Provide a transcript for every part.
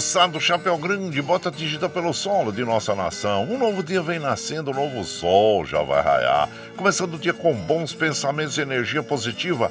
Alô, moçada do Chapéu Grande, bota atingida pelo solo de nossa nação. Um novo dia vem nascendo, um novo sol já vai raiar. Começando o dia com bons pensamentos e energia positiva,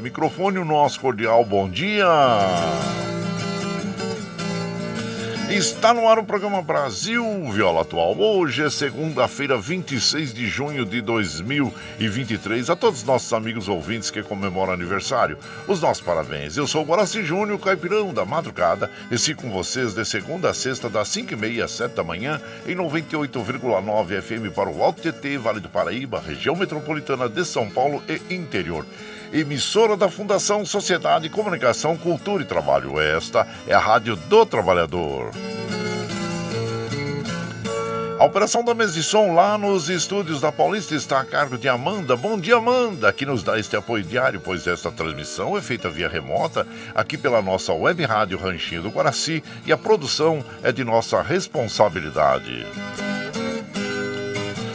microfone o nosso cordial bom dia. Está no ar o programa Brasil Viola Atual. Hoje é segunda-feira, 26 de junho de 2023. A todos os nossos amigos ouvintes que comemoram aniversário, os nossos parabéns. Eu sou o Guaraci Júnior, caipirão da madrugada, e sigo com vocês de segunda a sexta, das 5h30 às 7 da manhã, em 98,9 FM para o Alto TT, Vale do Paraíba, região metropolitana de São Paulo e interior emissora da Fundação Sociedade, Comunicação, Cultura e Trabalho. Esta é a Rádio do Trabalhador. A operação da mesa de som lá nos estúdios da Paulista está a cargo de Amanda. Bom dia, Amanda, que nos dá este apoio diário, pois esta transmissão é feita via remota aqui pela nossa web rádio Ranchinho do Guaraci e a produção é de nossa responsabilidade.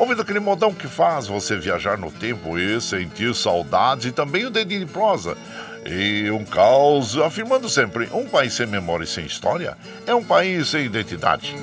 Ouvindo aquele modão que faz você viajar no tempo e sentir saudades e também o dedinho de prosa. E um caos, afirmando sempre: um país sem memória e sem história é um país sem identidade.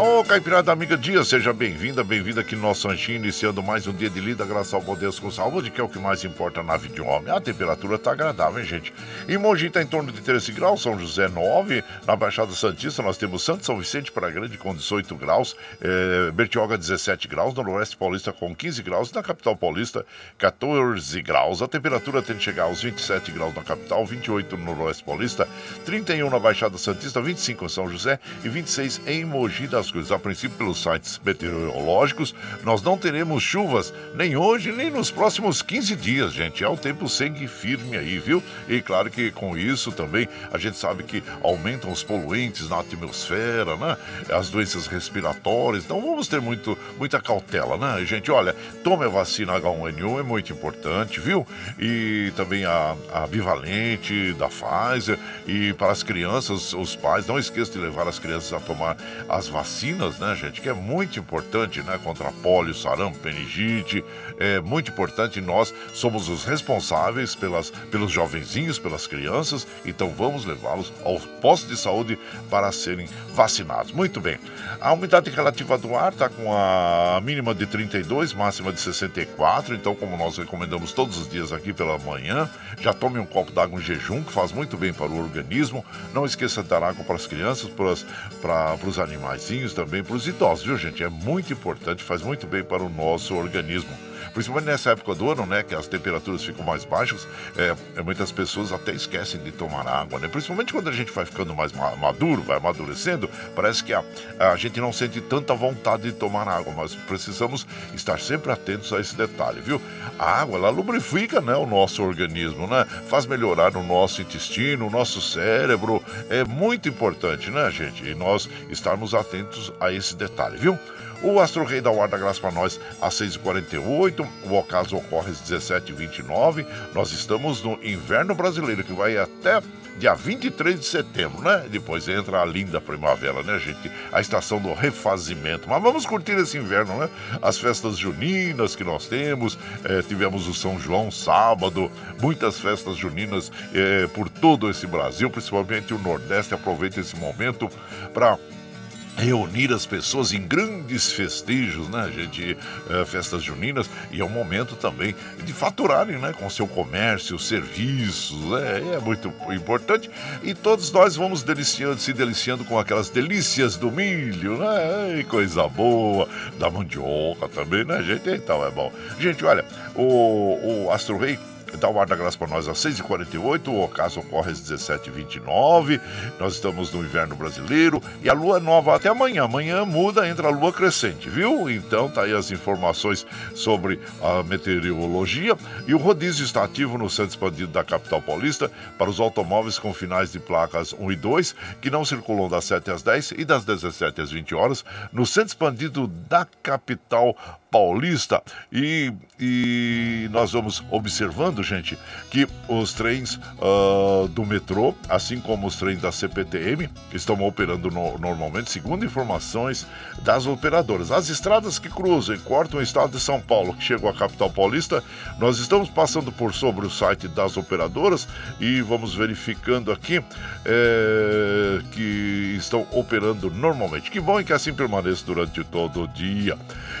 Ô, Caipirada Amiga Dia, seja bem-vinda, bem-vinda aqui no nosso ranchinho, iniciando mais um dia de lida, graças ao Deus com saúde, que é o que mais importa na vida de um homem. A temperatura tá agradável, hein, gente? Em Mogi tá em torno de 13 graus, São José 9, na Baixada Santista nós temos Santo São Vicente para Grande com 18 graus, é, Bertioga 17 graus, Noroeste Paulista com 15 graus, na capital paulista 14 graus. A temperatura tende a chegar aos 27 graus na capital, 28 no Noroeste Paulista, 31 na Baixada Santista, 25 em São José e 26 em Mogi das Cruzes. A princípio, pelos sites meteorológicos, nós não teremos chuvas nem hoje, nem nos próximos 15 dias, gente. É o tempo segue firme aí, viu? E claro que com isso também a gente sabe que aumentam os poluentes na atmosfera, né? As doenças respiratórias. Então vamos ter muito, muita cautela, né, gente? Olha, tome a vacina H1N1, é muito importante, viu? E também a, a bivalente da Pfizer. E para as crianças, os pais, não esqueçam de levar as crianças a tomar as vacinas vacinas, né, gente? Que é muito importante, né? Contra pólio, sarampo, meningite. É muito importante. Nós somos os responsáveis pelas, pelos jovenzinhos, pelas crianças. Então vamos levá-los ao posto de saúde para serem vacinados. Muito bem. A umidade relativa do ar está com a mínima de 32, máxima de 64. Então, como nós recomendamos todos os dias aqui pela manhã, já tome um copo d'água em jejum, que faz muito bem para o organismo. Não esqueça de dar água para as crianças, para, para os também, para os idosos, viu, gente? É muito importante, faz muito bem para o nosso organismo principalmente nessa época do ano, né, que as temperaturas ficam mais baixas, é, é, muitas pessoas até esquecem de tomar água, né? Principalmente quando a gente vai ficando mais maduro, vai amadurecendo, parece que a, a gente não sente tanta vontade de tomar água, mas precisamos estar sempre atentos a esse detalhe, viu? A água, ela lubrifica, né, o nosso organismo, né? Faz melhorar o nosso intestino, o nosso cérebro, é muito importante, né, gente? E nós estarmos atentos a esse detalhe, viu? O Astro Rei da Guarda Graça para nós às 6h48. O ocaso ocorre às 17h29. Nós estamos no inverno brasileiro, que vai até dia 23 de setembro, né? Depois entra a linda primavera, né, gente? A estação do refazimento. Mas vamos curtir esse inverno, né? As festas juninas que nós temos. É, tivemos o São João sábado, muitas festas juninas é, por todo esse Brasil, principalmente o Nordeste. Aproveita esse momento para reunir as pessoas em grandes festejos, né, gente? É, festas juninas e é um momento também de faturarem, né, com seu comércio, serviços, é, é muito importante e todos nós vamos deliciando, se deliciando com aquelas delícias do milho, né? coisa boa, da mandioca também, né, gente? Então é bom. Gente, olha, o, o Astro Rei Dá o ar da graça para nós às 6h48, o ocaso ocorre às 17h29. Nós estamos no inverno brasileiro e a lua nova até amanhã. Amanhã muda, entra a lua crescente, viu? Então tá aí as informações sobre a meteorologia. E o rodízio está ativo no centro expandido da capital paulista para os automóveis com finais de placas 1 e 2 que não circulam das 7 às 10 e das 17 às 20 horas no centro expandido da capital paulista. E, e nós vamos observando, gente, que os trens uh, do metrô, assim como os trens da CPTM, estão operando no, normalmente, segundo informações das operadoras. As estradas que cruzam e cortam o estado de São Paulo, que chegam à capital paulista, nós estamos passando por sobre o site das operadoras e vamos verificando aqui é, que estão operando normalmente. Que bom que assim permaneça durante todo o dia.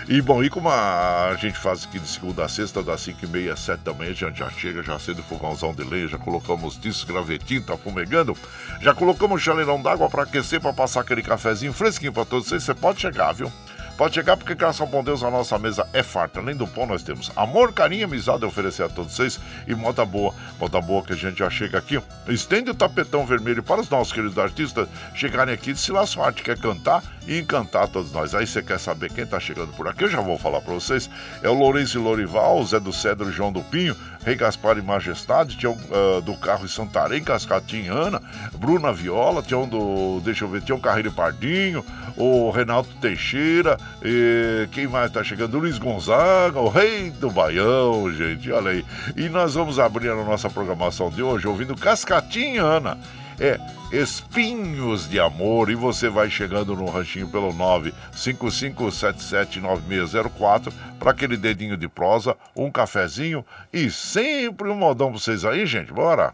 E bom, e como a gente faz aqui de segunda a sexta, das 5 e meia, 7 da manhã, a gente já chega, já acende o fogãozão de lenha, já colocamos discos, gravetinho, tá fumegando, já colocamos chaleirão d'água para aquecer, para passar aquele cafezinho fresquinho para todos vocês, você pode chegar, viu? Pode chegar porque, graças ao bom Deus, a nossa mesa é farta. Além do pão, nós temos amor, carinho amizade a oferecer a todos vocês. E moda boa, moda boa que a gente já chega aqui. Estende o tapetão vermelho para os nossos queridos artistas chegarem aqui se lá arte quer cantar e encantar todos nós. Aí você quer saber quem está chegando por aqui? Eu já vou falar para vocês. É o Lourenço Lorival, Zé do Cedro João do Pinho, Rei Gaspar e Majestade, um uh, do carro em Santarém, Cascatinha Ana, Bruna Viola, um do. Deixa eu ver, um Carreiro Pardinho, o Renato Teixeira, e quem mais tá chegando? Luiz Gonzaga, o rei do Baião, gente, olha aí. E nós vamos abrir a nossa programação de hoje ouvindo Cascatinha Ana é Espinhos de Amor. E você vai chegando no ranchinho pelo 955779604 para aquele dedinho de prosa, um cafezinho e sempre um modão para vocês aí, gente. Bora!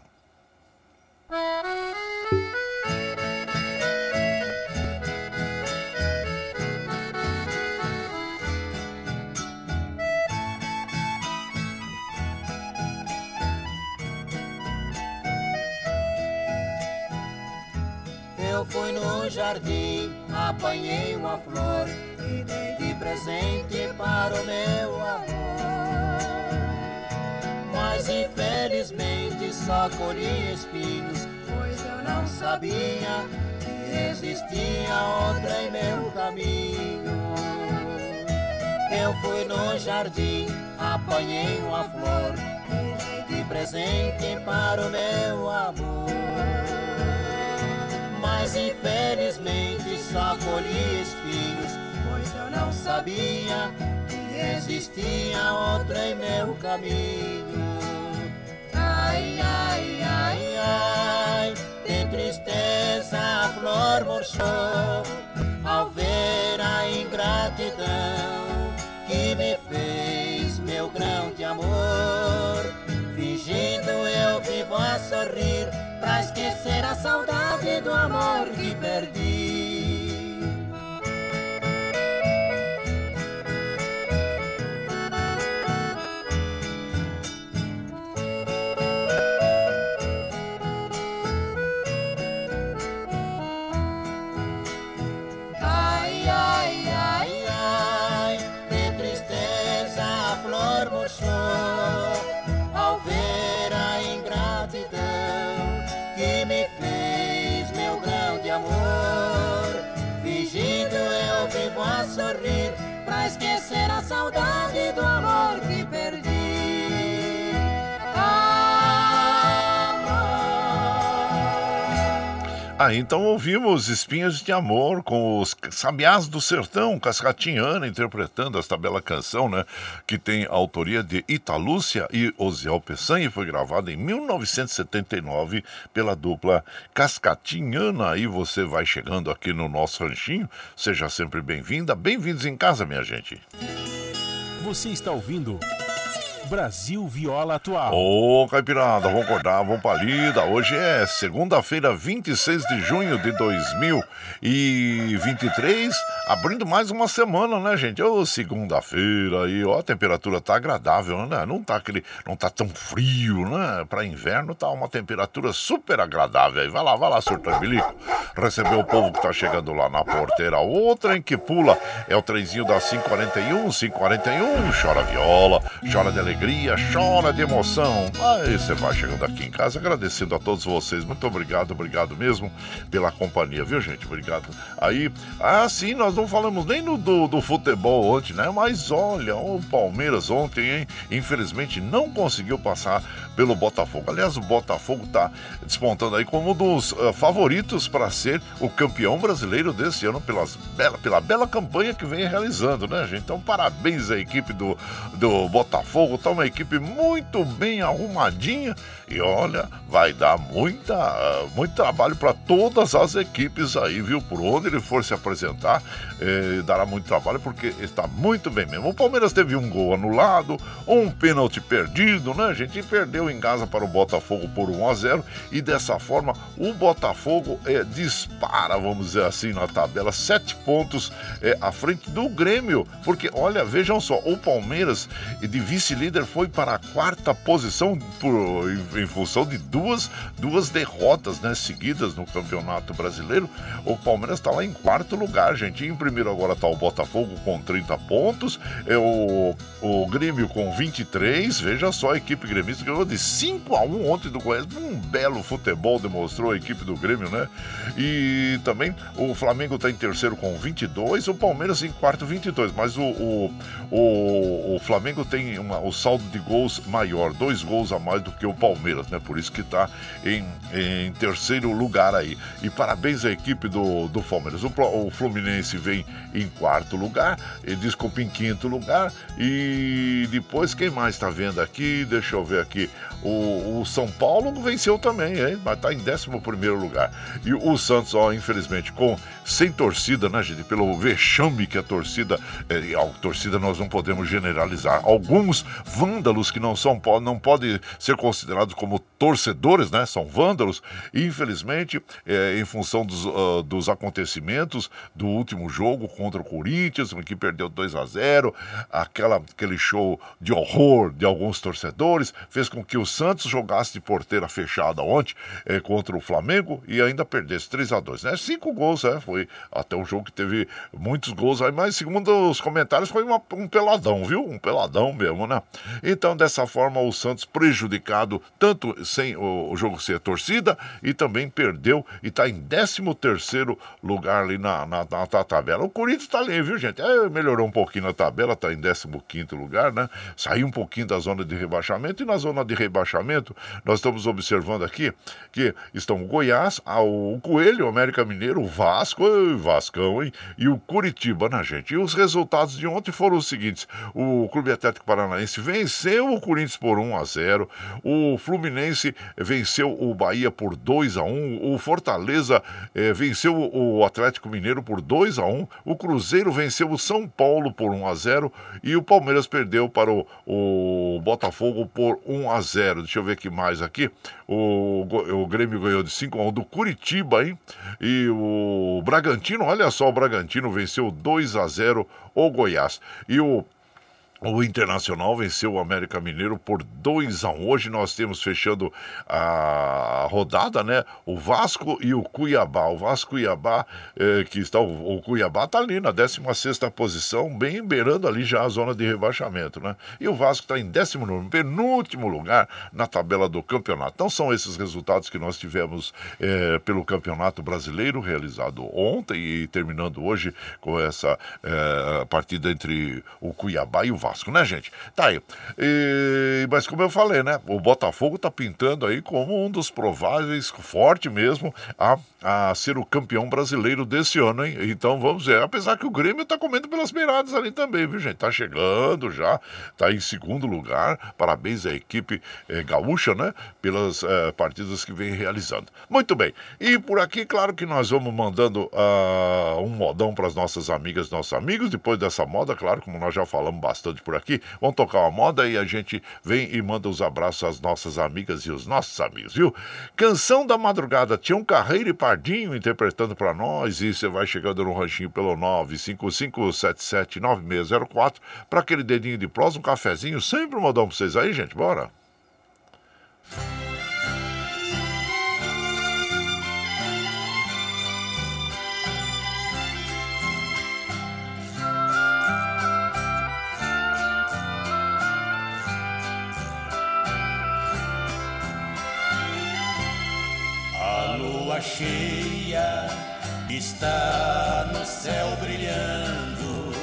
Fui no jardim, apanhei uma flor e dei de presente para o meu amor. Mas infelizmente só colhi espinhos, pois eu não sabia que existia outra em meu caminho. Eu fui no jardim, apanhei uma flor e dei de presente para o meu amor mas infelizmente só colhi espinhos, pois eu não sabia que existia outra em meu caminho. Ai, ai, ai, ai, de tristeza a flor murchou, ao ver a ingratidão que me fez meu grão de amor. Fingindo eu vivo a sorrir pra esquecer a saudade do amor que perdi. Saudade do amor Ah, então ouvimos Espinhos de Amor com os Sabiás do Sertão, Cascatinhana, interpretando esta bela canção, né? Que tem autoria de Italúcia e Osiel Peçanha e foi gravada em 1979 pela dupla Cascatinhana. E você vai chegando aqui no nosso ranchinho, seja sempre bem-vinda. Bem-vindos em casa, minha gente. Você está ouvindo. Brasil Viola Atual. Ô, Caipirada, vamos acordar, vamos pra lida. Hoje é segunda-feira, 26 de junho de 2023, abrindo mais uma semana, né, gente? Ô, segunda-feira aí, ó, a temperatura tá agradável, né? Não tá aquele, não tá tão frio, né? Pra inverno tá uma temperatura super agradável aí. Vai lá, vai lá, surtão bilico. Recebeu o povo que tá chegando lá na porteira. Outra em que pula é o trenzinho da 541, 541, chora viola, chora de alegria chora de emoção. Aí você vai chegando aqui em casa agradecendo a todos vocês. Muito obrigado, obrigado mesmo pela companhia, viu, gente? Obrigado. Aí, ah, sim, nós não falamos nem no, do, do futebol ontem, né? Mas olha, o Palmeiras ontem, hein? Infelizmente não conseguiu passar pelo Botafogo. Aliás, o Botafogo tá despontando aí como um dos uh, favoritos para ser o campeão brasileiro desse ano pelas bela, pela bela campanha que vem realizando, né, gente? Então, parabéns à equipe do, do Botafogo tá uma equipe muito bem arrumadinha e olha, vai dar muita, muito trabalho para todas as equipes aí, viu? Por onde ele for se apresentar, eh, dará muito trabalho porque está muito bem mesmo. O Palmeiras teve um gol anulado, um pênalti perdido, né, gente? E perdeu em casa para o Botafogo por 1 a 0 e dessa forma o Botafogo eh, dispara, vamos dizer assim, na tabela, sete pontos eh, à frente do Grêmio, porque olha, vejam só, o Palmeiras de vice-líder líder foi para a quarta posição por, em, função de duas, duas derrotas né, seguidas no Campeonato Brasileiro. O Palmeiras está lá em quarto lugar, gente. Em primeiro agora está o Botafogo com 30 pontos, é o, o Grêmio com 23. Veja só, a equipe gremista ganhou de 5 a 1 ontem do Goiás. Um belo futebol demonstrou a equipe do Grêmio, né? E também o Flamengo está em terceiro com 22, o Palmeiras em quarto 22. Mas o, o, o, o Flamengo tem uma, o saldo de gols maior, dois gols a mais do que o Palmeiras, né? Por isso que está em, em terceiro lugar aí. E parabéns à equipe do, do Palmeiras. O, o Fluminense vem em quarto lugar, e desculpa, em quinto lugar. E depois, quem mais está vendo aqui? Deixa eu ver aqui. O, o São Paulo venceu também, hein? Mas está em décimo primeiro lugar. E o Santos, ó, infelizmente, com sem torcida, né, gente? Pelo vexame que a torcida. É, a torcida nós não podemos generalizar. Alguns vândalos que não são não podem ser considerados como torcedores, né? São vândalos. E, infelizmente, é, em função dos, uh, dos acontecimentos do último jogo contra o Corinthians, que perdeu 2 a 0 aquela, aquele show de horror de alguns torcedores, fez com que o Santos jogasse de porteira fechada ontem é, contra o Flamengo e ainda perdesse 3 a 2 né? Cinco gols, né? Foi até um jogo que teve muitos gols aí, mas segundo os comentários, foi uma, um peladão, viu? Um peladão mesmo, né? Então, dessa forma, o Santos prejudicado, tanto sem o, o jogo ser torcida, e também perdeu e está em 13 terceiro lugar ali na, na, na, na tabela. O Corinthians está ali, viu, gente? É, melhorou um pouquinho na tabela, está em 15 quinto lugar, né? Saiu um pouquinho da zona de rebaixamento, e na zona de rebaixamento, nós estamos observando aqui que estão o Goiás, o Coelho, o América Mineiro, o Vasco, o Vascão, hein? E o Curitiba, né, gente? E os resultados de ontem foram os seguintes: o Clube Atlético Paranaense venceu o Corinthians por 1 a 0. O Fluminense venceu o Bahia por 2 a 1. O Fortaleza eh, venceu o Atlético Mineiro por 2 a 1. O Cruzeiro venceu o São Paulo por 1 a 0 e o Palmeiras perdeu para o, o Botafogo por 1 a 0. Deixa eu ver aqui mais aqui. O, o Grêmio ganhou de 5 a 1 do Curitiba, hein? E o Bragantino, olha só, o Bragantino venceu 2 a 0 o Goiás. E o o Internacional venceu o América Mineiro por 2 a 1. Hoje nós temos fechando a rodada, né? O Vasco e o Cuiabá. O Vasco Cuiabá, eh, que está o, o Cuiabá está ali na 16 posição, bem beirando ali já a zona de rebaixamento, né? E o Vasco está em 19 penúltimo lugar na tabela do campeonato. Então são esses resultados que nós tivemos eh, pelo Campeonato Brasileiro realizado ontem e terminando hoje com essa eh, partida entre o Cuiabá e o Vasco. Vasco, né, gente? Tá aí. E, mas como eu falei, né? O Botafogo tá pintando aí como um dos prováveis, forte mesmo, a, a ser o campeão brasileiro desse ano, hein? Então vamos ver. Apesar que o Grêmio tá comendo pelas beiradas ali também, viu, gente? Tá chegando já, tá em segundo lugar. Parabéns à equipe eh, gaúcha, né? Pelas eh, partidas que vem realizando. Muito bem. E por aqui, claro que nós vamos mandando uh, um modão para as nossas amigas, nossos amigos. Depois dessa moda, claro, como nós já falamos bastante por aqui. Vamos tocar uma moda e a gente vem e manda os abraços às nossas amigas e os nossos amigos, viu? Canção da Madrugada, tinha um Carreiro e Pardinho interpretando para nós e você vai chegando no ranchinho pelo 955779604 para aquele dedinho de prós, um cafezinho, sempre um modão para vocês aí, gente, bora? Lua cheia está no céu brilhando,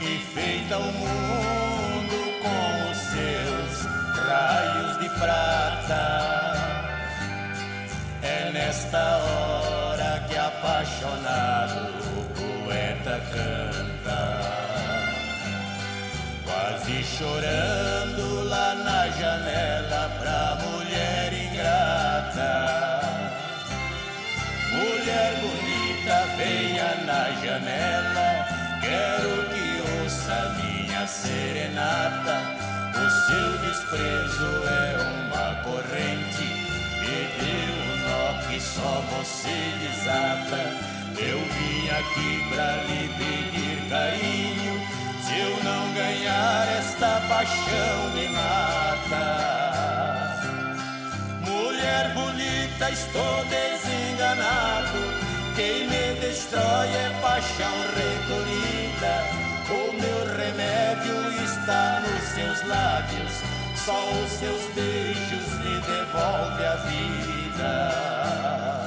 enfeita o mundo com os seus raios de prata. É nesta hora que apaixonado o poeta canta, quase chorando janela. Quero que ouça minha serenata. O seu desprezo é uma corrente. Me deu um nó que só você desata. Eu vim aqui pra lhe pedir carinho. Se eu não ganhar, esta paixão me mata mulher bonita, estou desenganado. Quem me destrói é paixão recolhida. O meu remédio está nos seus lábios. Só os seus beijos me devolvem a vida.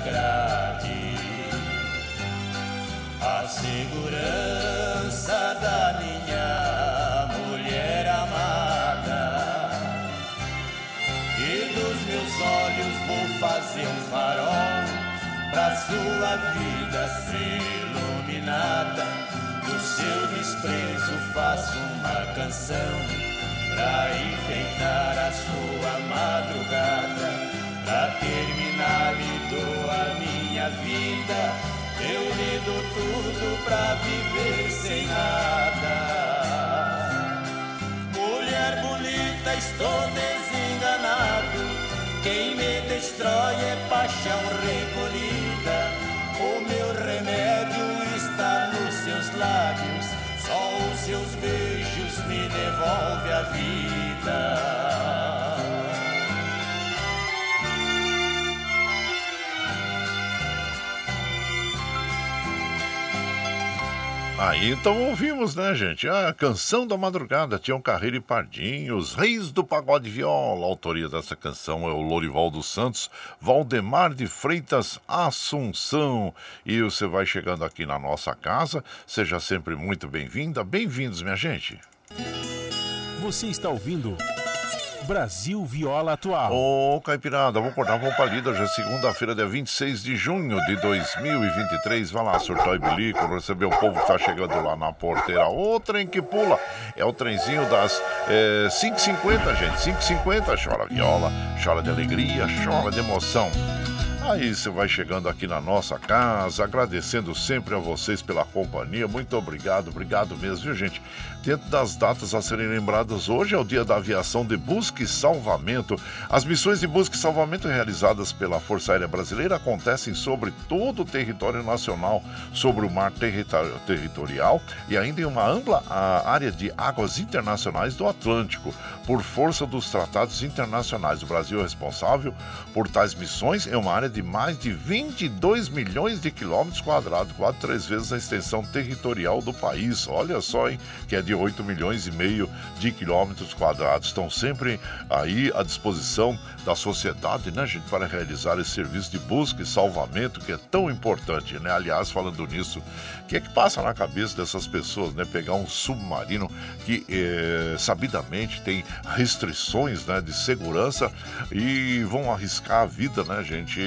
Fazer a segurança da minha olhos vou fazer um farol pra sua vida ser iluminada. Do seu desprezo faço uma canção pra enfeitar a sua madrugada. Pra terminar, dou a minha vida. Eu lhe dou tudo pra viver sem nada. Mulher bonita, estou desenganado quem me destrói é paixão recolhida. O meu remédio está nos seus lábios. Só os seus beijos me devolvem a vida. Aí então ouvimos, né, gente? A canção da madrugada, Tião Carreiro e Pardinho, os reis do pagode viola. A autoria dessa canção é o Lorival dos Santos, Valdemar de Freitas Assunção. E você vai chegando aqui na nossa casa, seja sempre muito bem-vinda. Bem-vindos, minha gente. Você está ouvindo Brasil Viola Atual. Ô, oh, Caipirada, vamos acordar, vamos pra lida. Hoje é segunda-feira, dia 26 de junho de 2023. Vai lá, surtar e bilico, receber o povo que tá chegando lá na porteira. O trem que pula é o trenzinho das é, 5h50, gente. 5h50, chora viola, chora de alegria, chora de emoção. Aí você vai chegando aqui na nossa casa, agradecendo sempre a vocês pela companhia. Muito obrigado, obrigado mesmo, viu, gente? Dentro das datas a serem lembradas hoje é o Dia da Aviação de Busca e Salvamento. As missões de busca e salvamento realizadas pela Força Aérea Brasileira acontecem sobre todo o território nacional, sobre o mar territorial e ainda em uma ampla área de águas internacionais do Atlântico, por força dos tratados internacionais. O Brasil é responsável por tais missões em uma área de mais de 22 milhões de quilômetros quadrados, quase três vezes a extensão territorial do país. Olha só, hein? Que é de 8 milhões e meio de quilômetros quadrados. Estão sempre aí à disposição da sociedade, né, gente, para realizar esse serviço de busca e salvamento que é tão importante, né? Aliás, falando nisso, o que é que passa na cabeça dessas pessoas, né? Pegar um submarino que eh, sabidamente tem restrições, né, de segurança e vão arriscar a vida, né, gente,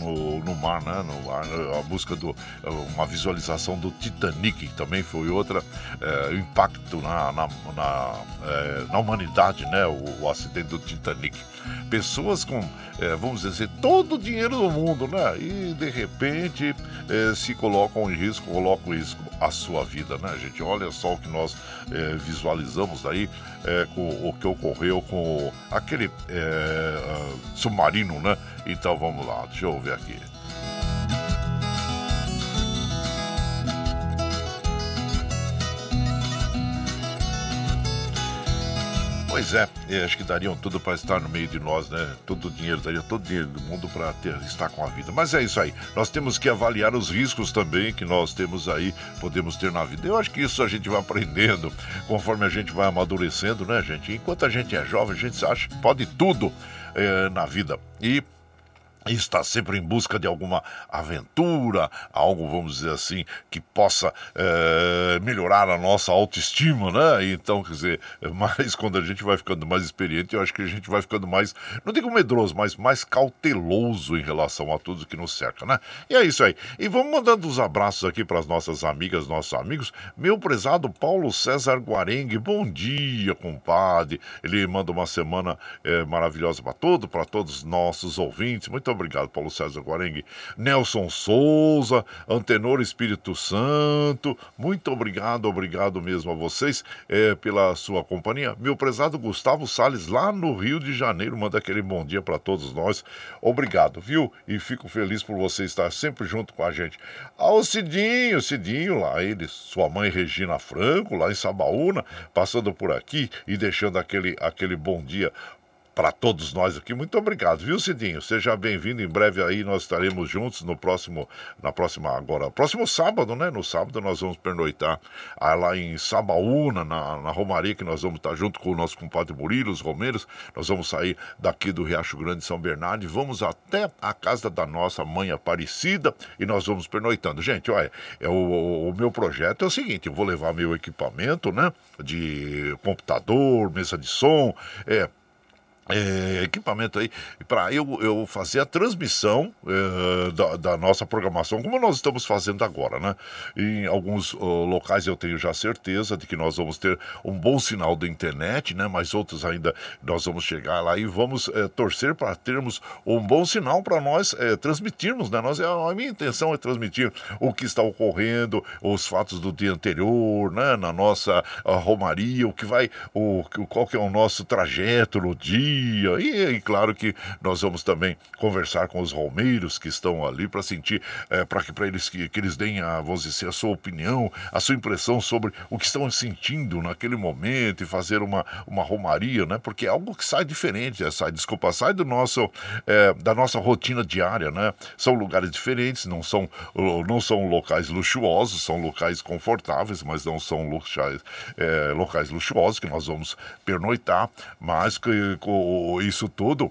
no, no mar, né? No mar, a busca do uma visualização do Titanic, que também foi outra eh, impacto na, na, na, é, na humanidade, né? O, o, acidente do Titanic. Pessoas com, é, vamos dizer, todo o dinheiro do mundo, né? E de repente é, se colocam em risco, colocam em risco a sua vida, né, gente? Olha só o que nós é, visualizamos aí com o que ocorreu com aquele é, submarino, né? Então vamos lá, deixa eu ver aqui. Pois é, acho que dariam tudo para estar no meio de nós, né? Todo o dinheiro, daria todo o dinheiro do mundo para estar com a vida. Mas é isso aí. Nós temos que avaliar os riscos também que nós temos aí, podemos ter na vida. Eu acho que isso a gente vai aprendendo conforme a gente vai amadurecendo, né, gente? Enquanto a gente é jovem, a gente acha que pode tudo é, na vida. E está sempre em busca de alguma aventura, algo, vamos dizer assim, que possa é, melhorar a nossa autoestima, né? Então, quer dizer, mais quando a gente vai ficando mais experiente, eu acho que a gente vai ficando mais, não digo medroso, mas mais cauteloso em relação a tudo que nos cerca, né? E é isso aí. E vamos mandando os abraços aqui para as nossas amigas, nossos amigos. Meu prezado Paulo César Guarengue, bom dia, compadre. Ele manda uma semana é, maravilhosa para todo, para todos os nossos ouvintes. Muito obrigado, Paulo César Guarengue. Nelson Souza, Antenor Espírito Santo, muito obrigado, obrigado mesmo a vocês é, pela sua companhia. Meu prezado Gustavo Sales, lá no Rio de Janeiro, manda aquele bom dia para todos nós. Obrigado, viu? E fico feliz por você estar sempre junto com a gente. Ao Cidinho, Cidinho, lá ele, sua mãe Regina Franco, lá em Sabaúna, passando por aqui e deixando aquele, aquele bom dia para todos nós aqui. Muito obrigado, viu, Cidinho? Seja bem-vindo. Em breve aí nós estaremos juntos no próximo, na próxima agora, próximo sábado, né? No sábado nós vamos pernoitar ah, lá em Sabaúna, na, na Romaria, que nós vamos estar junto com o nosso compadre Murilo, os Romeiros. Nós vamos sair daqui do Riacho Grande, São Bernardo, e vamos até a casa da nossa mãe Aparecida e nós vamos pernoitando. Gente, olha, é o, o meu projeto é o seguinte: eu vou levar meu equipamento, né? De computador, mesa de som, é é, equipamento aí para eu, eu fazer a transmissão é, da, da, nossa programação, como nós estamos fazendo agora, né? Em alguns uh, locais eu tenho já certeza de que nós vamos ter um bom sinal da internet, né? Mas outros ainda nós vamos chegar lá e vamos é, torcer para termos um bom sinal para nós é, transmitirmos, né? Nós, a minha intenção é transmitir o que está ocorrendo, os fatos do dia anterior, né? Na nossa romaria, o que vai, o, qual que é o nosso trajeto no dia dia. E, e claro que nós vamos também conversar com os romeiros que estão ali para sentir, é, para que eles que, que eles deem a, vamos dizer, a sua opinião, a sua impressão sobre o que estão sentindo naquele momento e fazer uma, uma romaria, né? Porque é algo que sai diferente, é, sai, desculpa, sai do nosso, é, da nossa rotina diária, né? São lugares diferentes, não são, não são locais luxuosos, são locais confortáveis, mas não são locais, é, locais luxuosos que nós vamos pernoitar, mas que, com isso tudo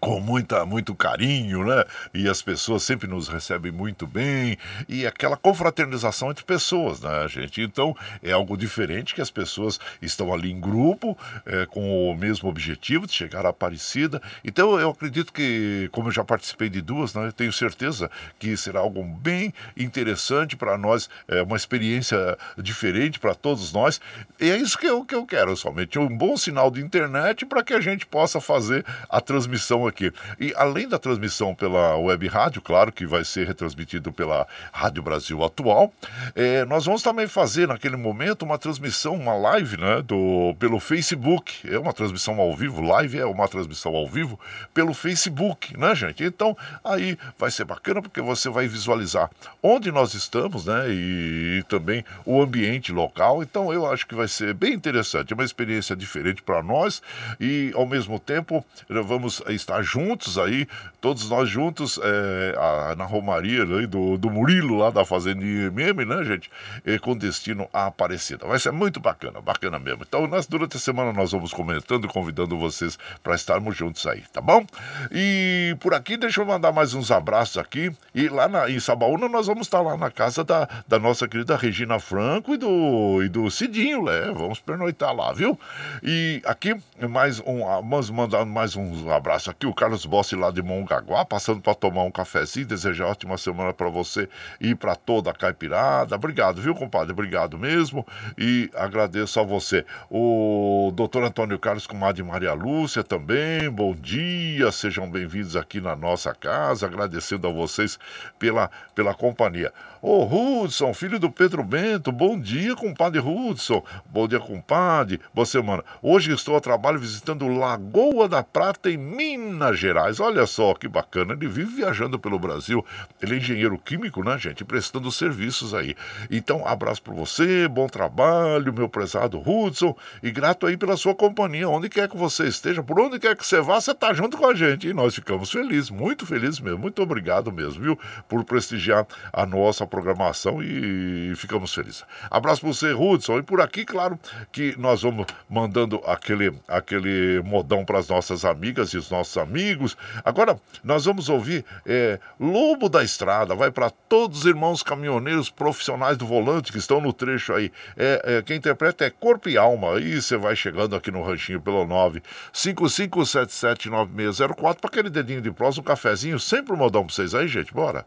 com muita, muito carinho, né? E as pessoas sempre nos recebem muito bem e aquela confraternização entre pessoas, né, gente? Então é algo diferente que as pessoas estão ali em grupo é, com o mesmo objetivo de chegar à Aparecida. Então eu acredito que, como eu já participei de duas, né, tenho certeza que será algo bem interessante para nós, é uma experiência diferente para todos nós. E é isso que eu, que eu quero somente um bom sinal de internet para que a gente possa fazer a transmissão aqui. E além da transmissão pela web rádio, claro que vai ser retransmitido pela Rádio Brasil Atual, é, nós vamos também fazer naquele momento uma transmissão, uma live, né, do, pelo Facebook. É uma transmissão ao vivo, live é uma transmissão ao vivo pelo Facebook, né, gente? Então aí vai ser bacana porque você vai visualizar onde nós estamos, né, e, e também o ambiente local. Então eu acho que vai ser bem interessante, é uma experiência diferente para nós e ao mesmo tempo vamos estar estar juntos aí, todos nós juntos, é, a, na Romaria né, do, do Murilo, lá da Fazenda Meme, né, gente? E, com destino a Aparecida. Vai ser muito bacana, bacana mesmo. Então, nós, durante a semana, nós vamos comentando, convidando vocês para estarmos juntos aí, tá bom? E por aqui, deixa eu mandar mais uns abraços aqui. E lá na, em Sabaúna, nós vamos estar lá na casa da, da nossa querida Regina Franco e do, e do Cidinho, né? Vamos pernoitar lá, viu? E aqui, mais um, vamos mandar mais uns abraços aqui o Carlos Bossi lá de Mongaguá, passando para tomar um cafezinho, desejar ótima semana para você e para toda a caipirada. Obrigado, viu, compadre? Obrigado mesmo e agradeço a você. O doutor Antônio Carlos, comadre Maria Lúcia também, bom dia, sejam bem-vindos aqui na nossa casa, agradecendo a vocês pela, pela companhia. Ô, Hudson, filho do Pedro Bento, bom dia, compadre Hudson. Bom dia, compadre. Boa semana. Hoje estou a trabalho visitando Lagoa da Prata, em Minas Gerais. Olha só que bacana. Ele vive viajando pelo Brasil. Ele é engenheiro químico, né, gente? Prestando serviços aí. Então, abraço para você, bom trabalho, meu prezado Hudson. E grato aí pela sua companhia. Onde quer que você esteja, por onde quer que você vá, você tá junto com a gente. E nós ficamos felizes, muito felizes mesmo. Muito obrigado mesmo, viu? Por prestigiar a nossa programação e ficamos felizes. Abraço para você, Hudson. E por aqui, claro, que nós vamos mandando aquele, aquele modão para as nossas amigas e os nossos amigos. Agora, nós vamos ouvir é, Lobo da Estrada. Vai para todos os irmãos caminhoneiros profissionais do volante que estão no trecho aí. É, é, quem interpreta é Corpo e Alma. Aí você vai chegando aqui no ranchinho pelo 955779604 para aquele dedinho de prosa, um cafezinho. Sempre um modão para vocês aí, gente. Bora.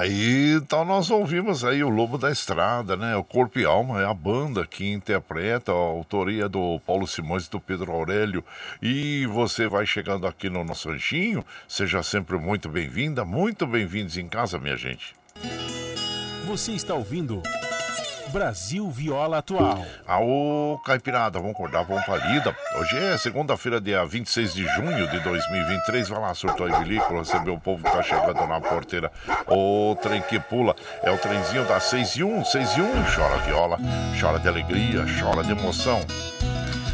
Aí, então nós ouvimos aí o Lobo da Estrada, né? O Corpo e Alma é a banda que interpreta a autoria do Paulo Simões e do Pedro Aurélio. E você vai chegando aqui no nosso anjinho, seja sempre muito bem-vinda, muito bem-vindos em casa, minha gente. Você está ouvindo Brasil Viola Atual. Aô, Caipirada, vamos acordar, vamos pra lida. Hoje é segunda-feira, dia 26 de junho de 2023. Vai lá, surtou e bilico, receber o povo que tá chegando na porteira. O trem que pula é o trenzinho das 6 e 1, 6 e 1. Chora viola, chora de alegria, chora de emoção.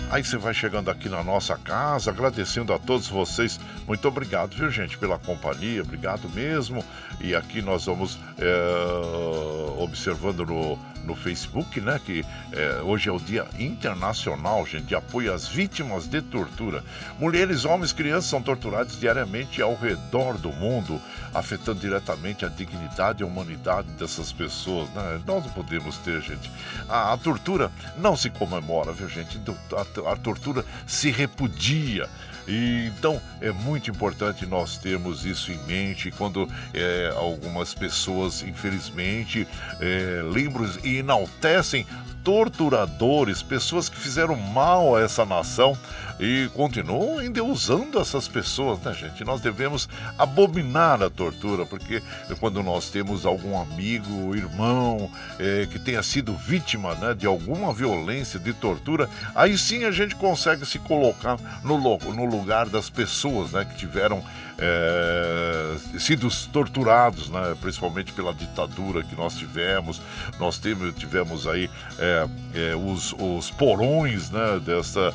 Aí você vai chegando aqui na nossa casa, agradecendo a todos vocês. Muito obrigado, viu, gente, pela companhia. Obrigado mesmo. E aqui nós vamos é, observando no, no Facebook, né? Que é, hoje é o Dia Internacional, gente, de apoio às vítimas de tortura. Mulheres, homens, crianças são torturados diariamente ao redor do mundo, afetando diretamente a dignidade e a humanidade dessas pessoas, né? Nós não podemos ter, gente. A, a tortura não se comemora, viu, gente? A, a tortura se repudia. E, então é muito importante nós termos isso em mente quando é, algumas pessoas, infelizmente, é, lembram e enaltecem torturadores, pessoas que fizeram mal a essa nação e continuam ainda usando essas pessoas, né, gente? Nós devemos abominar a tortura, porque quando nós temos algum amigo, irmão, é, que tenha sido vítima né, de alguma violência, de tortura, aí sim a gente consegue se colocar no, no lugar das pessoas né, que tiveram é, sido torturados, né, principalmente pela ditadura que nós tivemos. Nós tivemos, tivemos aí é, é, os, os porões né, dessa,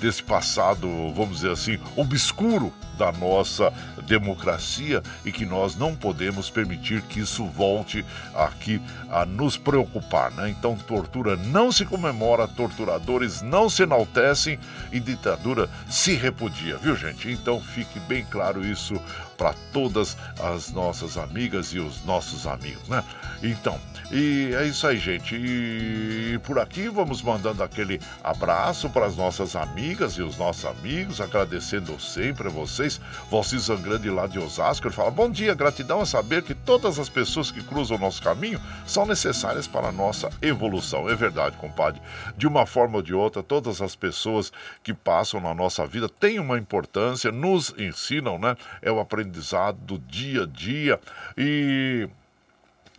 desse passado, vamos dizer assim, obscuro da nossa democracia e que nós não podemos permitir que isso volte aqui a nos preocupar. Né? Então, tortura não se comemora, torturadores não se enaltecem e ditadura se repudia, viu, gente? Então, fique bem claro isso para todas as nossas amigas e os nossos amigos, né? Então, e é isso aí, gente. E por aqui vamos mandando aquele abraço para as nossas amigas e os nossos amigos, agradecendo sempre a vocês. Valci Zangrande lá de Osasco, ele fala: Bom dia, gratidão a saber que todas as pessoas que cruzam o nosso caminho são necessárias para a nossa evolução. É verdade, compadre. De uma forma ou de outra, todas as pessoas que passam na nossa vida têm uma importância, nos ensinam, né? É o aprendizado do dia a dia e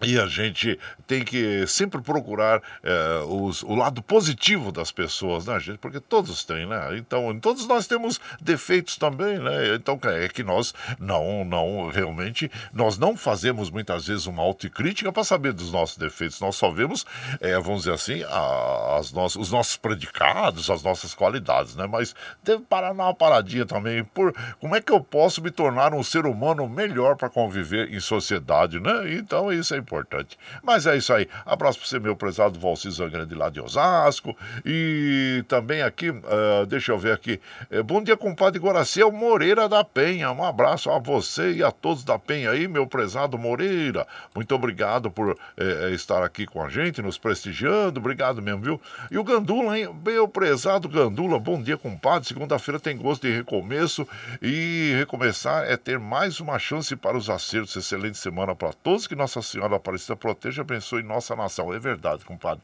e a gente tem que sempre procurar é, os, o lado positivo das pessoas, né, gente? Porque todos têm, né? Então, todos nós temos defeitos também, né? Então, é que nós não, não, realmente, nós não fazemos muitas vezes uma autocrítica para saber dos nossos defeitos. Nós só vemos, é, vamos dizer assim, as nossas, os nossos predicados, as nossas qualidades, né? Mas deve parar uma paradinha também por como é que eu posso me tornar um ser humano melhor para conviver em sociedade, né? Então, isso é importante. Mas é isso aí. Abraço para você, meu prezado Valci Zangrande lá de Osasco. E também aqui, uh, deixa eu ver aqui. É, bom dia, compadre Guaraciel Moreira da Penha. Um abraço a você e a todos da Penha aí, meu prezado Moreira. Muito obrigado por é, estar aqui com a gente, nos prestigiando. Obrigado mesmo, viu? E o Gandula, hein? Meu prezado Gandula, bom dia, compadre. Segunda-feira tem gosto de recomeço e recomeçar é ter mais uma chance para os acertos. Excelente semana para todos. Que Nossa Senhora Aparecida proteja e abençoe nossa nação. É verdade, compadre.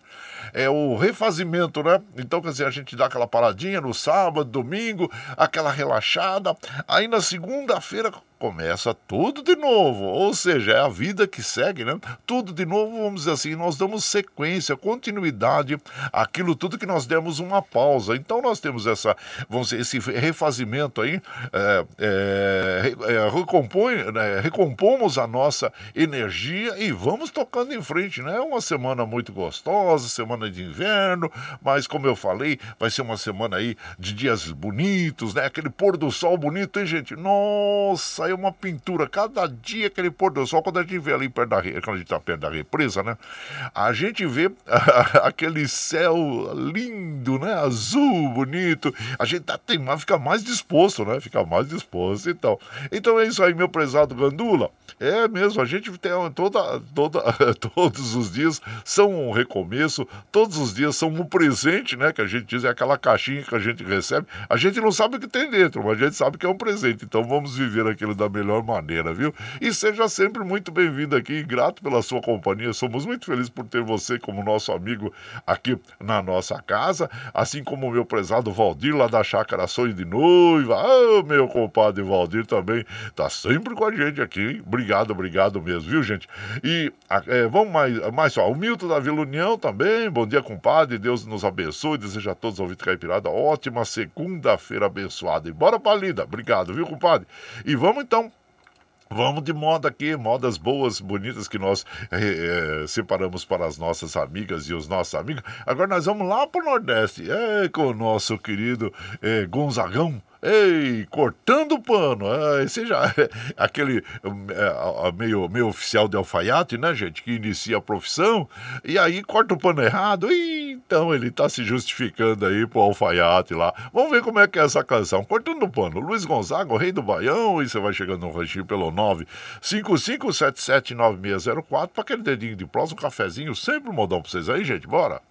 É o refazimento, né? Então, quer dizer, a gente dá aquela paradinha no sábado, domingo, aquela relaxada. Aí na segunda-feira começa tudo de novo. Ou seja, é a vida que segue, né? Tudo de novo, vamos dizer assim, nós damos sequência, continuidade aquilo tudo que nós demos uma pausa. Então nós temos essa, vamos dizer, esse refazimento aí, é, é, é, né? recompomos a nossa energia e vamos tocando em frente, né? É uma semana muito gostosa, semana de inverno, mas como eu falei, vai ser uma semana aí de dias bonitos, né? Aquele pôr do sol bonito, hein, gente? Nossa, é uma pintura. Cada dia aquele pôr do sol, quando a gente vê ali perto da, quando a gente tá perto da represa, né? A gente vê aquele céu lindo, né? Azul, bonito. A gente tá, tem, fica mais disposto, né? Fica mais disposto e tal. Então é isso aí, meu prezado Gandula. É mesmo, a gente tem toda, toda, todos os dias são um recomeço, todos os dias são um presente, né? Que a gente diz, é aquela caixinha que a gente recebe. A gente não sabe o que tem dentro, mas a gente sabe que é um presente. Então vamos viver aquilo da melhor maneira, viu? E seja sempre muito bem-vindo aqui grato pela sua companhia. Somos muito felizes por ter você como nosso amigo aqui na nossa casa, assim como o meu prezado Valdir lá da Chácara Sonho de Noiva. Ah, meu compadre Valdir também tá sempre com a gente aqui, hein? Obrigado, obrigado mesmo, viu, gente? E é, vamos mais, mais só. O Milton da Vila União também. Bom dia, compadre. Deus nos abençoe. Desejo a todos ouvintes Caipirada ótima segunda-feira abençoada. E bora pra lida. Obrigado, viu, compadre? E vamos então Vamos de moda aqui, modas boas, bonitas que nós é, separamos para as nossas amigas e os nossos amigos. Agora nós vamos lá para o Nordeste, é, com o nosso querido é, Gonzagão. Ei, cortando o pano. Esse já é aquele é, meio, meio oficial de alfaiate, né, gente? Que inicia a profissão e aí corta o pano errado. E, então ele tá se justificando aí pro alfaiate lá. Vamos ver como é que é essa canção. Cortando o pano. Luiz Gonzaga, o rei do Baião. E você vai chegando no ranchinho pelo 955779604 para aquele dedinho de prosa, um cafezinho. Sempre um modão pra vocês aí, gente. Bora!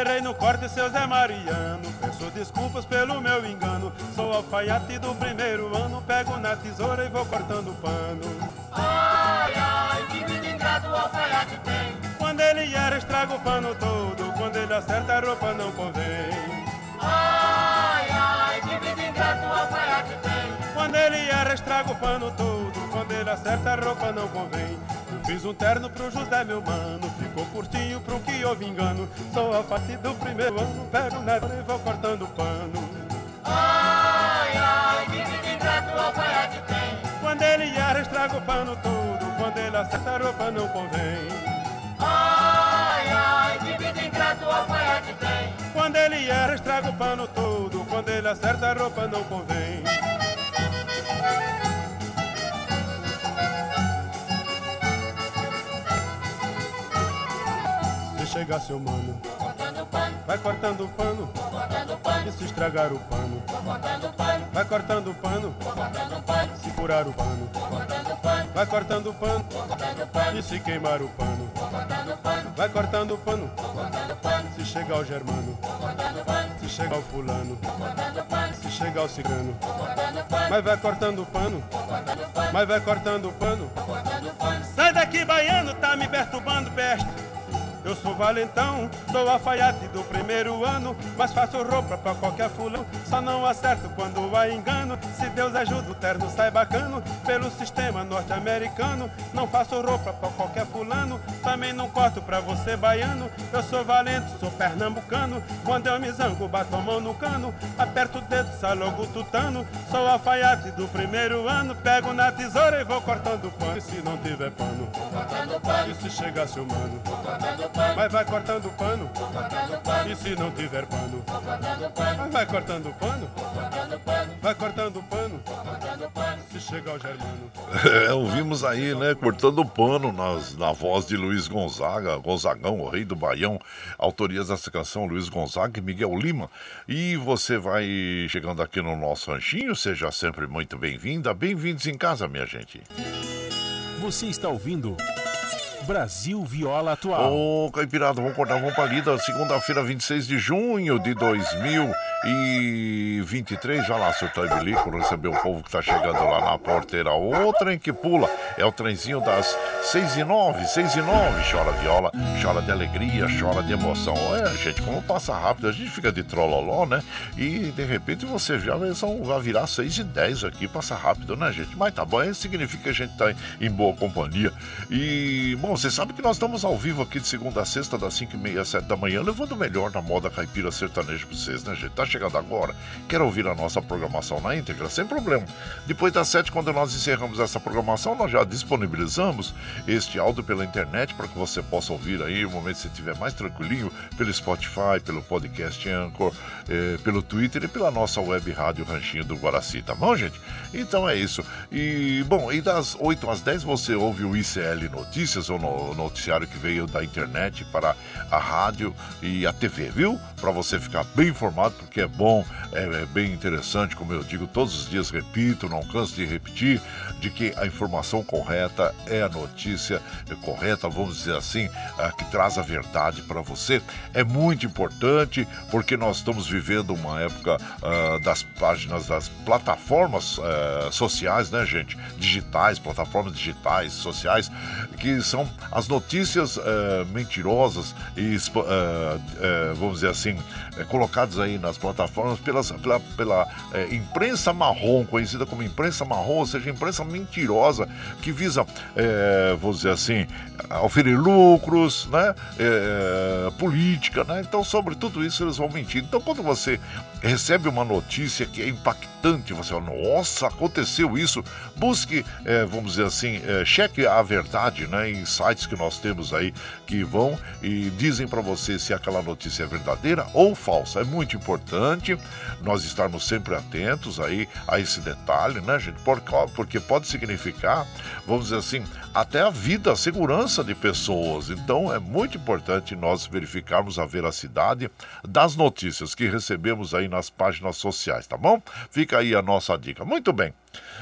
Errei no corte, seu Zé Mariano. Peço desculpas pelo meu engano. Sou alfaiate do primeiro ano. Pego na tesoura e vou cortando pano. Ai, ai, que vida ingrato o alfaiate tem. Quando ele era, estraga o pano todo. Quando ele acerta, a roupa não convém. Ai, ai, que vida ingrato o alfaiate tem. Quando ele era, estraga o pano todo. Quando ele acerta, a roupa não convém. Fiz um terno pro José, meu mano, ficou curtinho pro que houve engano. Sou a partir do primeiro ano, pego na e vou cortando pano. Ai, ai, que vida ingrato o alfaiate tem. Quando ele era, estraga o pano todo, quando ele acerta a roupa não convém. Ai, ai, que vida ingrato o alfaiate tem. Quando ele era, estraga o pano todo, quando ele acerta a roupa não convém. Chegar seu mano. Vai cortando o pano. E se estragar o pano. Vai cortando o pano. Se furar o pano. Vai cortando o pano. E se queimar o pano. Vai cortando o pano. Se chegar o germano. Se chegar o fulano. Se chegar o cigano. Mas vai cortando o pano. Mas vai cortando o pano. Sai daqui, baiano, tá me perturbando, besta. Eu sou valentão, sou alfaiate do primeiro ano, mas faço roupa pra qualquer fulano. Só não acerto quando há engano. Se Deus ajuda, o terno sai bacano. Pelo sistema norte-americano, não faço roupa pra qualquer fulano. Também não corto pra você baiano. Eu sou valente, sou pernambucano. Quando eu me zango, bato a mão no cano. Aperto o dedo, sai logo tutano. Sou alfaiate do primeiro ano, pego na tesoura e vou cortando pano. E se não tiver pano, e se chegasse o mano, mas vai cortando o pano. E se não tiver pano? Mas vai cortando o pano. Vai cortando o pano. Se chegar o Germano. É, ouvimos aí, né? Cortando o pano nas, na voz de Luiz Gonzaga, Gonzagão, o rei do Baião. Autorias dessa canção, Luiz Gonzaga e Miguel Lima. E você vai chegando aqui no nosso ranchinho, seja sempre muito bem-vinda. Bem-vindos em casa, minha gente. Você está ouvindo. Brasil Viola Atual. Ô, oh, Caipirada, vamos cortar, vamos pra lida. Segunda-feira, 26 de junho de 2023. Já lá, seu Bilico, recebeu o povo que tá chegando lá na porteira. O trem que pula é o trenzinho das 6 e 9, 6 e 9. Chora viola, chora de alegria, chora de emoção. É, gente, como passa rápido, a gente fica de trololó, né? E de repente você já vai virar 6 e 10 aqui, passa rápido, né, gente? Mas tá bom, isso significa que a gente tá em boa companhia. E, bom, você sabe que nós estamos ao vivo aqui de segunda a sexta, das 5 e meia às 7 da manhã, levando o melhor na moda caipira sertaneja pra vocês, né, gente? Tá chegando agora, quer ouvir a nossa programação na íntegra? Sem problema. Depois das 7, quando nós encerramos essa programação, nós já disponibilizamos este áudio pela internet para que você possa ouvir aí no momento que você estiver mais tranquilinho, pelo Spotify, pelo podcast Anchor, eh, pelo Twitter e pela nossa web rádio Ranchinho do Guaraci, tá bom, gente? Então é isso. E, bom, e das 8 às 10 você ouve o ICL Notícias, o noticiário que veio da internet para a rádio e a TV, viu? Para você ficar bem informado, porque é bom, é, é, bem interessante, como eu digo todos os dias, repito, não canso de repetir, de que a informação correta é a notícia correta, vamos dizer assim, que traz a verdade para você. É muito importante, porque nós estamos vivendo uma época uh, das páginas das plataformas uh, sociais, né, gente? Digitais, plataformas digitais, sociais, que são as notícias uh, mentirosas e, vamos dizer assim, colocadas aí nas plataformas pelas, pela, pela imprensa marrom, conhecida como imprensa marrom, ou seja, imprensa mentirosa que visa, vamos dizer assim, oferir lucros, né? política, né? Então, sobre tudo isso, eles vão mentir. Então, quando você recebe uma notícia que é impactante, você fala, nossa, aconteceu isso, busque, é, vamos dizer assim, é, cheque a verdade, né, em sites que nós temos aí que vão e dizem para você se aquela notícia é verdadeira ou falsa. É muito importante nós estarmos sempre atentos aí a esse detalhe, né, gente? Porque pode significar, vamos dizer assim, até a vida, a segurança de pessoas. Então, é muito importante nós verificarmos a veracidade das notícias que recebemos aí nas páginas sociais, tá bom? Fica aí a nossa dica. Muito bem.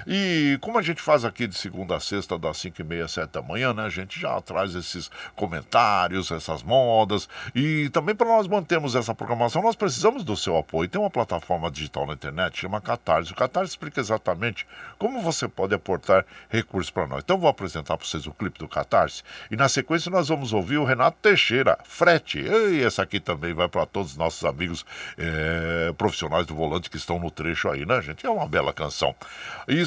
E como a gente faz aqui de segunda a sexta, das 5 e meia, 7 da manhã, né? A gente já traz esses comentários, essas modas. E também para nós mantermos essa programação, nós precisamos do seu apoio. Tem uma plataforma digital na internet, chama Catarse. O Catarse explica exatamente como você pode aportar recursos para nós. Então vou apresentar para vocês o clipe do Catarse. E na sequência nós vamos ouvir o Renato Teixeira, Frete. E essa aqui também vai para todos os nossos amigos é, profissionais do volante que estão no trecho aí, né, gente? É uma bela canção. E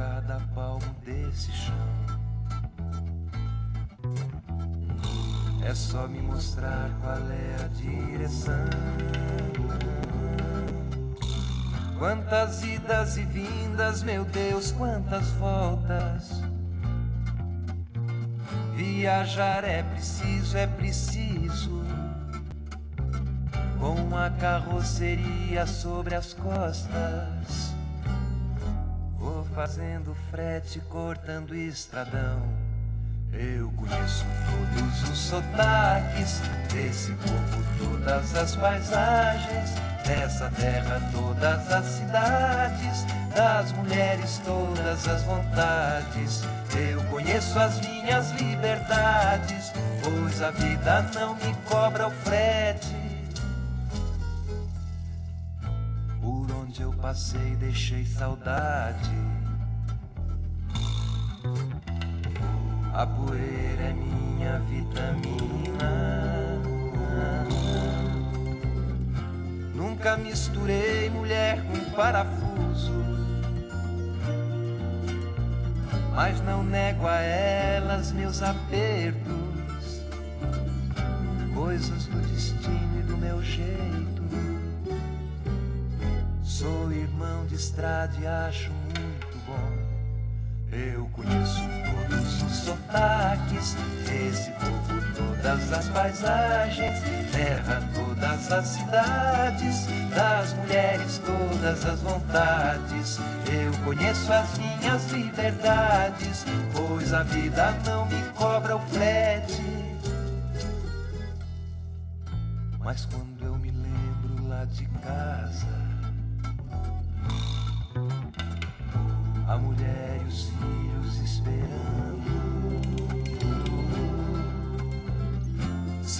Cada palmo desse chão. É só me mostrar qual é a direção. Quantas idas e vindas, meu Deus, quantas voltas. Viajar é preciso, é preciso. Com a carroceria sobre as costas fazendo frete, cortando estradão. Eu conheço todos os sotaques desse povo, todas as paisagens, dessa terra, todas as cidades, das mulheres, todas as vontades. Eu conheço as minhas liberdades, pois a vida não me cobra o frete. Por onde eu passei, deixei saudade. A poeira é minha vitamina. Nunca misturei mulher com parafuso. Mas não nego a elas meus apertos, coisas do destino e do meu jeito. Sou irmão de estrada e acho muito bom. Eu conheço os sotaques desse povo todas as paisagens, terra todas as cidades, das mulheres todas as vontades. Eu conheço as minhas liberdades, pois a vida não me cobra o frete. Mas quando eu me lembro lá de casa, a mulher e os filhos esperando.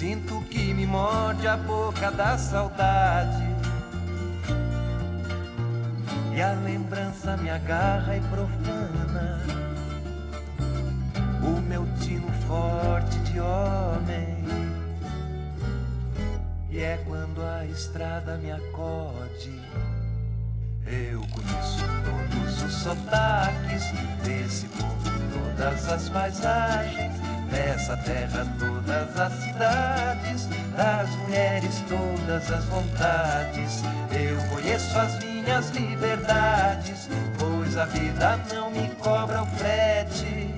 Sinto que me morde a boca da saudade. E a lembrança me agarra e profana o meu tino forte de homem. E é quando a estrada me acode. Eu conheço todos os sotaques desse povo, todas as paisagens, dessa terra, todas as cidades, das mulheres, todas as vontades. Eu conheço as minhas liberdades, pois a vida não me cobra o frete.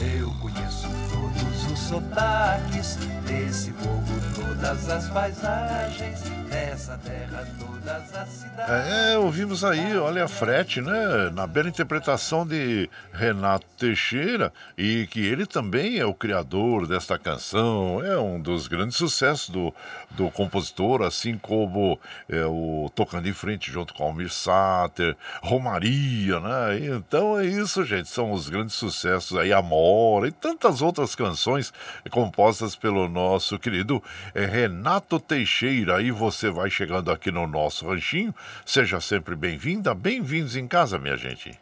Eu conheço todos os sotaques desse povo, todas as paisagens, dessa terra, todas as cidades. É, ouvimos aí, olha a frete, né? Na bela interpretação de Renato Teixeira, e que ele também é o criador desta canção, é um dos grandes sucessos do, do compositor, assim como é, o Tocando em Frente junto com Almir Sater, Romaria, né? Então é isso, gente, são os grandes sucessos aí, Amora e tantas outras canções compostas pelo nosso querido é, Renato Teixeira. Aí você vai chegando aqui no nosso ranchinho, seja sempre bem-vinda, bem-vindos em casa, minha gente.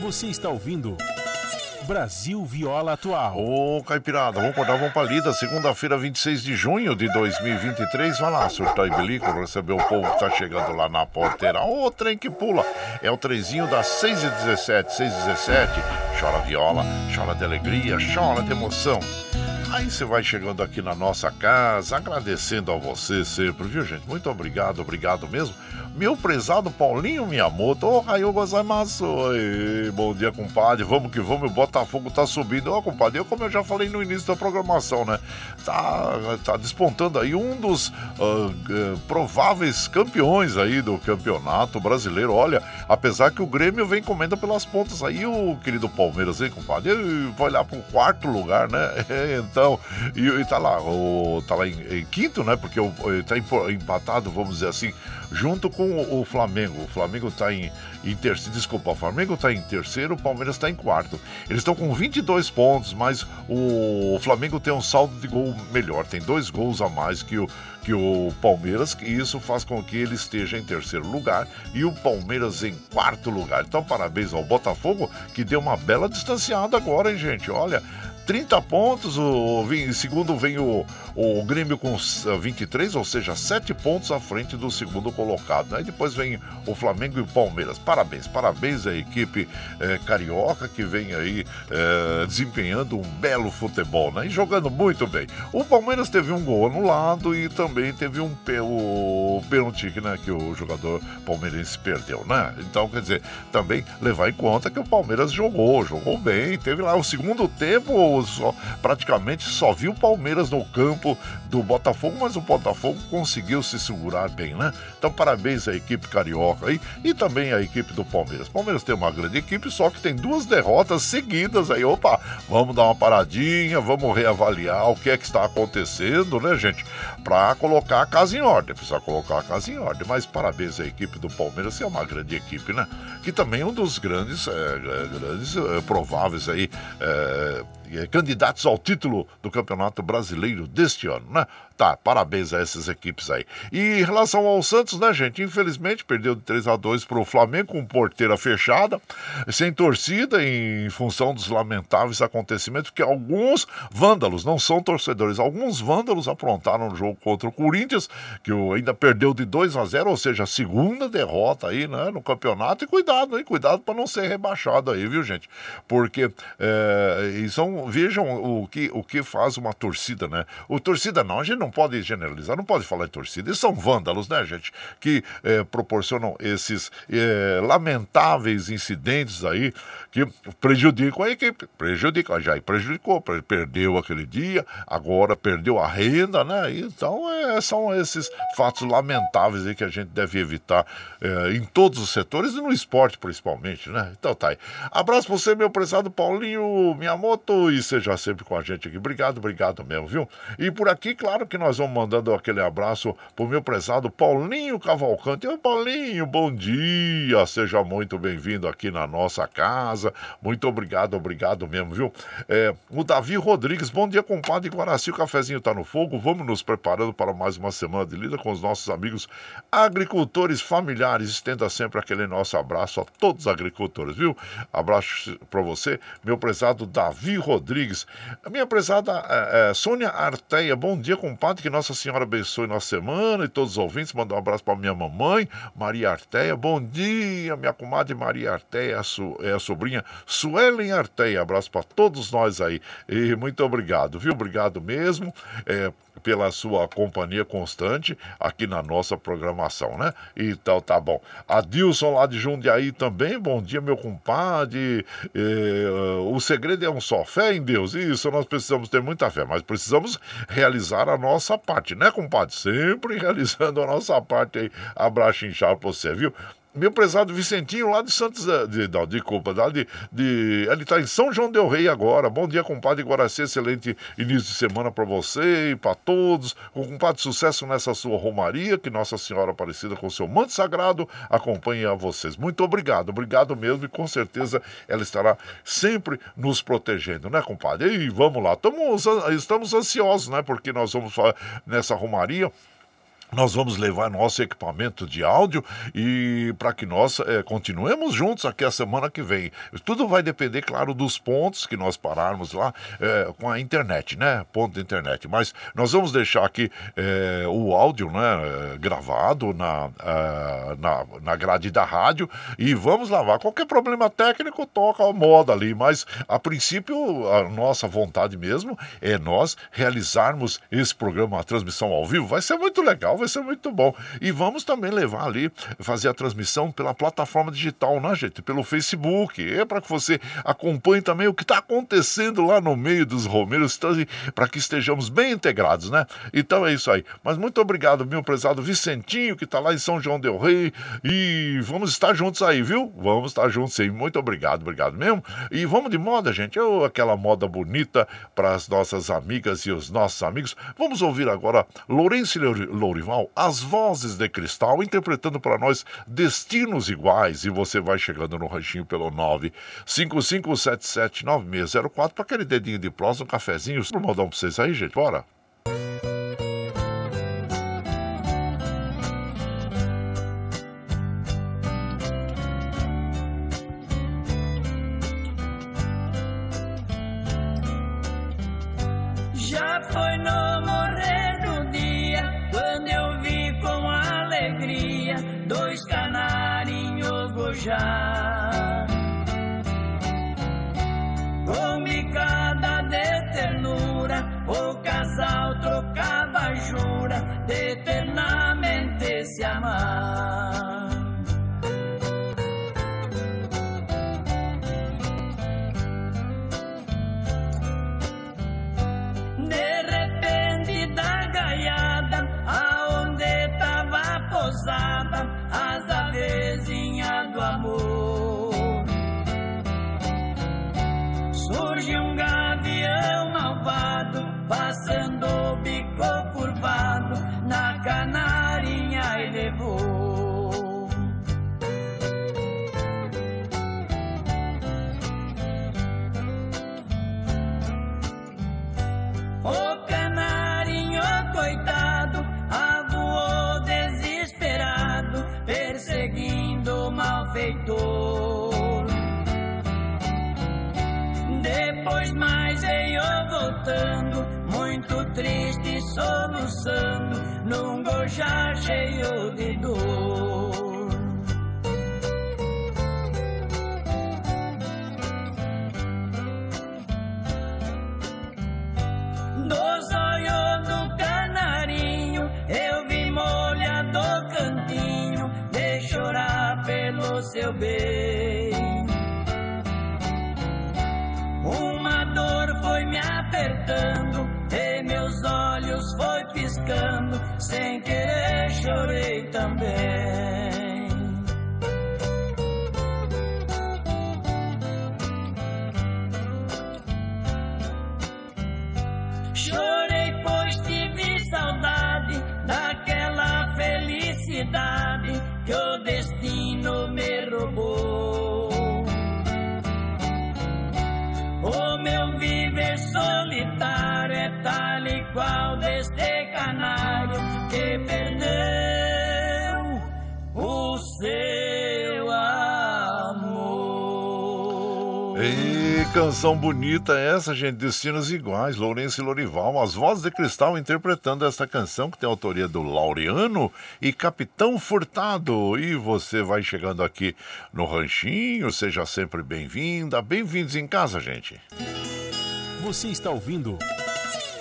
Você está ouvindo Brasil Viola Atual. Ô, Caipirada, vamos acordar, vamos pra lida. Segunda-feira, 26 de junho de 2023. Vai lá, surtar e bilico, receber o povo que tá chegando lá na porteira. Ô, trem que pula. É o trenzinho das 6h17, 6h17. Chora viola, chora de alegria, chora de emoção. Aí você vai chegando aqui na nossa casa, agradecendo a você sempre, viu, gente? Muito obrigado, obrigado mesmo. Meu prezado Paulinho Miyamoto, ô, Raio Gozaimasu. Oi, Bom dia, compadre. Vamos que vamos, o Botafogo tá subindo. Ó, compadre, eu, como eu já falei no início da programação, né? Tá, tá despontando aí um dos uh, uh, prováveis campeões aí do campeonato brasileiro. Olha, apesar que o Grêmio vem comendo pelas pontas aí, o querido Palmeiras, hein, compadre? Vai lá pro quarto lugar, né? então, e, e tá lá, o, tá lá em, em quinto, né? Porque o, tá empatado, vamos dizer assim, junto com o, o Flamengo. O Flamengo está em, em terceiro. Desculpa, o Flamengo está em terceiro, o Palmeiras está em quarto. Eles estão com 22 pontos, mas o Flamengo tem um saldo de gol melhor, tem dois gols a mais que o, que o Palmeiras, e isso faz com que ele esteja em terceiro lugar e o Palmeiras em quarto lugar. Então, parabéns ao Botafogo, que deu uma bela distanciada agora, hein, gente? Olha. 30 pontos, o, segundo vem o, o Grêmio com 23, ou seja, 7 pontos à frente do segundo colocado. Né? E depois vem o Flamengo e o Palmeiras. Parabéns, parabéns à equipe é, carioca que vem aí é, desempenhando um belo futebol né? e jogando muito bem. O Palmeiras teve um gol anulado e também teve um o pênalti né, que o jogador palmeirense perdeu. Né? Então, quer dizer, também levar em conta que o Palmeiras jogou, jogou bem. Teve lá o segundo tempo, só, praticamente só viu o Palmeiras no campo do Botafogo, mas o Botafogo conseguiu se segurar bem, né? Então, parabéns à equipe carioca aí e também à equipe do Palmeiras. Palmeiras tem uma grande equipe, só que tem duas derrotas seguidas aí. Opa, vamos dar uma paradinha, vamos reavaliar o que é que está acontecendo, né, gente? Para colocar a casa em ordem. Precisa colocar a casa em ordem. Mas parabéns à equipe do Palmeiras, que é uma grande equipe, né? Que também é um dos grandes, é, grandes é, prováveis aí. É, candidatos ao título do Campeonato Brasileiro deste ano, né? Tá, parabéns a essas equipes aí. E em relação ao Santos, né, gente? Infelizmente perdeu de 3 a 2 para o Flamengo com porteira fechada, sem torcida, em função dos lamentáveis acontecimentos que alguns vândalos, não são torcedores, alguns vândalos aprontaram no jogo contra o Corinthians, que ainda perdeu de 2 a 0, ou seja, a segunda derrota aí, né, no campeonato. E cuidado, hein? Cuidado para não ser rebaixado aí, viu, gente? Porque é, são vejam o que, o que faz uma torcida, né? O torcida não, a gente não pode generalizar, não pode falar em torcida. Eles são vândalos, né, gente? Que é, proporcionam esses é, lamentáveis incidentes aí que prejudicam a equipe. Prejudicam, já prejudicou, perdeu aquele dia, agora perdeu a renda, né? Então é, são esses fatos lamentáveis aí que a gente deve evitar é, em todos os setores e no esporte principalmente, né? Então tá aí. Abraço pra você, meu prezado Paulinho Miyamoto, e seja sempre com a gente aqui. Obrigado, obrigado mesmo, viu? E por aqui, claro que nós vamos mandando aquele abraço pro meu prezado Paulinho Cavalcante. Ô, Paulinho, bom dia, seja muito bem-vindo aqui na nossa casa. Muito obrigado, obrigado mesmo, viu? É, o Davi Rodrigues, bom dia, compadre Guaraci, o cafezinho tá no fogo. Vamos nos preparando para mais uma semana de lida com os nossos amigos agricultores familiares. Estenda sempre aquele nosso abraço a todos os agricultores, viu? Abraço para você, meu prezado Davi Rodrigues. A minha prezada é, é, Sônia Arteia, bom dia, compadre. Que Nossa Senhora abençoe nossa semana e todos os ouvintes. Mandar um abraço para minha mamãe, Maria Arteia. Bom dia, minha comadre Maria Arteia, é a sobrinha Suelen Arteia. Abraço para todos nós aí. E muito obrigado, viu? Obrigado mesmo. É, pela sua companhia constante aqui na nossa programação, né? Então tá bom. Adilson lá de Jundiaí também, bom dia, meu compadre. É, o segredo é um só, fé em Deus. Isso, nós precisamos ter muita fé, mas precisamos realizar a nossa parte, né, compadre? Sempre realizando a nossa parte aí. Abraço inchado pra você, viu? Meu prezado Vicentinho, lá de Santos, eh, de, não, de culpa, lá de, de, ele está em São João del Rei agora. Bom dia, compadre Guaraci, excelente início de semana para você e para todos. Com compadre, sucesso nessa sua romaria, que Nossa Senhora Aparecida com seu manto sagrado acompanhe a vocês. Muito obrigado, obrigado mesmo e com certeza ela estará sempre nos protegendo, né, compadre? E vamos lá, Tamo, estamos ansiosos, né, porque nós vamos nessa romaria nós vamos levar nosso equipamento de áudio e para que nós é, continuemos juntos aqui a semana que vem. Tudo vai depender, claro, dos pontos que nós pararmos lá é, com a internet, né? Ponto de internet. Mas nós vamos deixar aqui é, o áudio né, gravado na, na, na grade da rádio e vamos lavar. Qualquer problema técnico, toca a moda ali. Mas a princípio, a nossa vontade mesmo é nós realizarmos esse programa, a transmissão ao vivo. Vai ser muito legal vai ser muito bom. E vamos também levar ali, fazer a transmissão pela plataforma digital, né, gente? Pelo Facebook. É para que você acompanhe também o que está acontecendo lá no meio dos Romeiros, então, assim, para que estejamos bem integrados, né? Então é isso aí. Mas muito obrigado, meu prezado Vicentinho, que está lá em São João Del Rei. E vamos estar juntos aí, viu? Vamos estar juntos sim. Muito obrigado, obrigado mesmo. E vamos de moda, gente. Oh, aquela moda bonita para as nossas amigas e os nossos amigos. Vamos ouvir agora Lourenço Lourival as vozes de cristal, interpretando para nós destinos iguais. E você vai chegando no ranchinho pelo 955779604 para aquele dedinho de próximo, um cafezinho. Um para vocês aí, gente. Bora! Na canarinha e levou. O canarinho, coitado, avoou desesperado, perseguindo o malfeitor. Depois mais veio voltando, muito triste soluçando, num gojar cheio de dor. do zóio do canarinho, eu vi molhado cantinho de chorar pelo seu bem. Canção bonita essa, gente. Destinos iguais, Lourenço e Lorival. As vozes de cristal interpretando essa canção que tem autoria do Laureano e Capitão Furtado. E você vai chegando aqui no Ranchinho, seja sempre bem-vinda. Bem-vindos em casa, gente. Você está ouvindo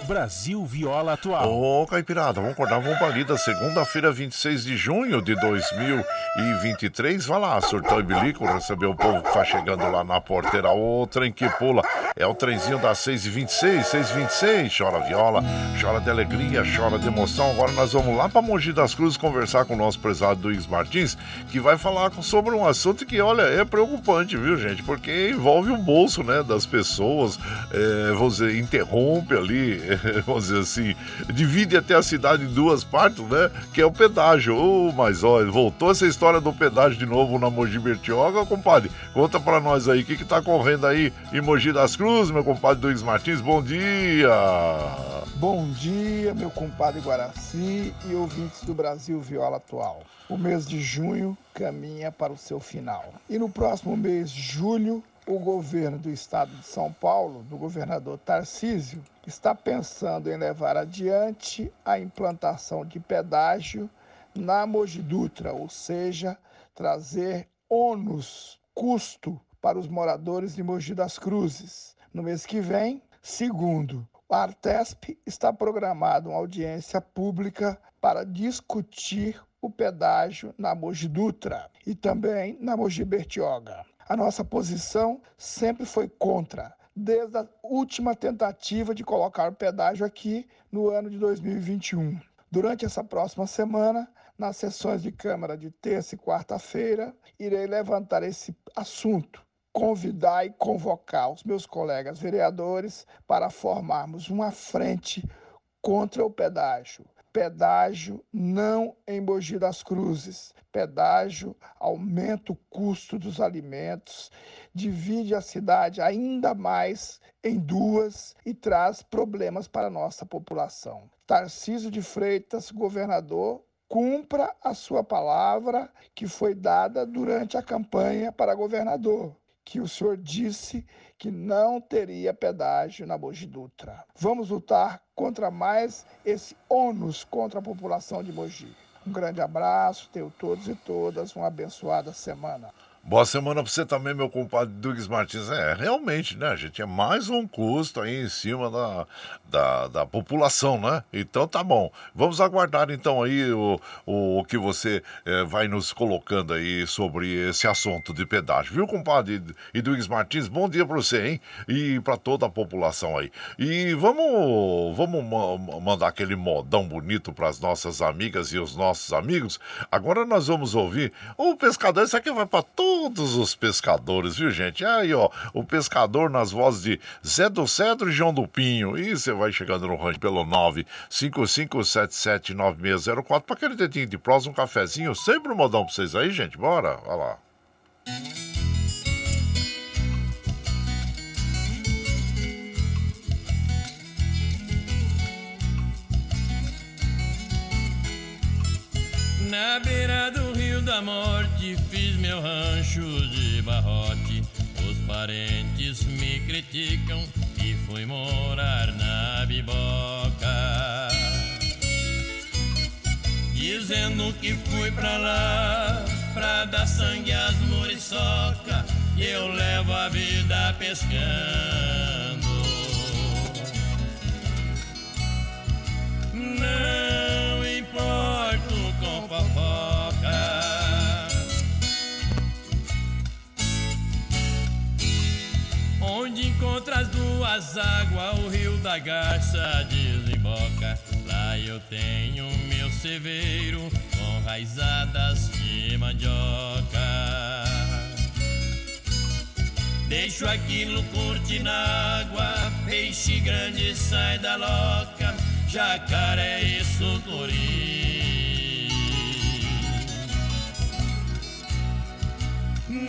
Brasil Viola Atual. Ô, Caipirada, vamos acordar, vamos pra lida. Segunda-feira, 26 de junho de 2023. Vai lá, surtão e bilico, receber o povo que tá chegando lá na porteira. O trem que pula é o trenzinho das 6h26, 6h26. Chora viola, chora de alegria, chora de emoção. Agora nós vamos lá pra Mogi das Cruzes conversar com o nosso prezado Luiz Martins, que vai falar sobre um assunto que, olha, é preocupante, viu, gente? Porque envolve o bolso, né, das pessoas. É, você interrompe ali vamos dizer assim, divide até a cidade em duas partes, né? Que é o pedágio. Oh, mas olha, voltou essa história do pedágio de novo na Mogi Bertioga, compadre. Conta pra nós aí, o que que tá correndo aí em Mogi das Cruzes, meu compadre Luiz Martins? Bom dia! Bom dia, meu compadre Guaraci e ouvintes do Brasil Viola Atual. O mês de junho caminha para o seu final. E no próximo mês, julho, o governo do estado de São Paulo, do governador Tarcísio, está pensando em levar adiante a implantação de pedágio na Mogi Dutra, ou seja, trazer ônus, custo para os moradores de Mogi das Cruzes. No mês que vem, segundo, o Artesp está programado uma audiência pública para discutir o pedágio na Mogi Dutra e também na Mogi Bertioga. A nossa posição sempre foi contra, desde a última tentativa de colocar o pedágio aqui no ano de 2021. Durante essa próxima semana, nas sessões de Câmara de terça e quarta-feira, irei levantar esse assunto, convidar e convocar os meus colegas vereadores para formarmos uma frente contra o pedágio. Pedágio não em Mogi das Cruzes. Pedágio aumenta o custo dos alimentos, divide a cidade ainda mais em duas e traz problemas para a nossa população. Tarcísio de Freitas, governador, cumpra a sua palavra que foi dada durante a campanha para governador, que o senhor disse que não teria pedágio na Mogi Dutra. Vamos lutar contra mais esse ônus contra a população de Mogi. Um grande abraço, tenho todos e todas uma abençoada semana. Boa semana pra você também, meu compadre Douglas Martins. É, realmente, né, gente? É mais um custo aí em cima da, da, da população, né? Então tá bom. Vamos aguardar então aí o, o, o que você é, vai nos colocando aí sobre esse assunto de pedágio, viu, compadre e Douglas Martins? Bom dia pra você, hein? E pra toda a população aí. E vamos, vamos ma mandar aquele modão bonito pras nossas amigas e os nossos amigos. Agora nós vamos ouvir o pescador. Isso aqui vai pra todo todos os pescadores, viu, gente? Aí, ó, o pescador nas vozes de Zé do Cedro e João do Pinho. E você vai chegando no rancho pelo 955779604 para aquele dedinho de prosa, um cafezinho. Sempre um modão pra vocês aí, gente. Bora, vai lá. Na beira do rio da morte fiz meu rancho de barrote. Os parentes me criticam e fui morar na biboca. Dizendo que fui pra lá pra dar sangue às muriçoca. E eu levo a vida pescando. Não importa fofoca. Onde encontra as duas águas, o rio da garça desemboca. Lá eu tenho meu cerveiro com raizadas de mandioca. Deixo aquilo curte na água, peixe grande sai da loca, jacaré e sucuri.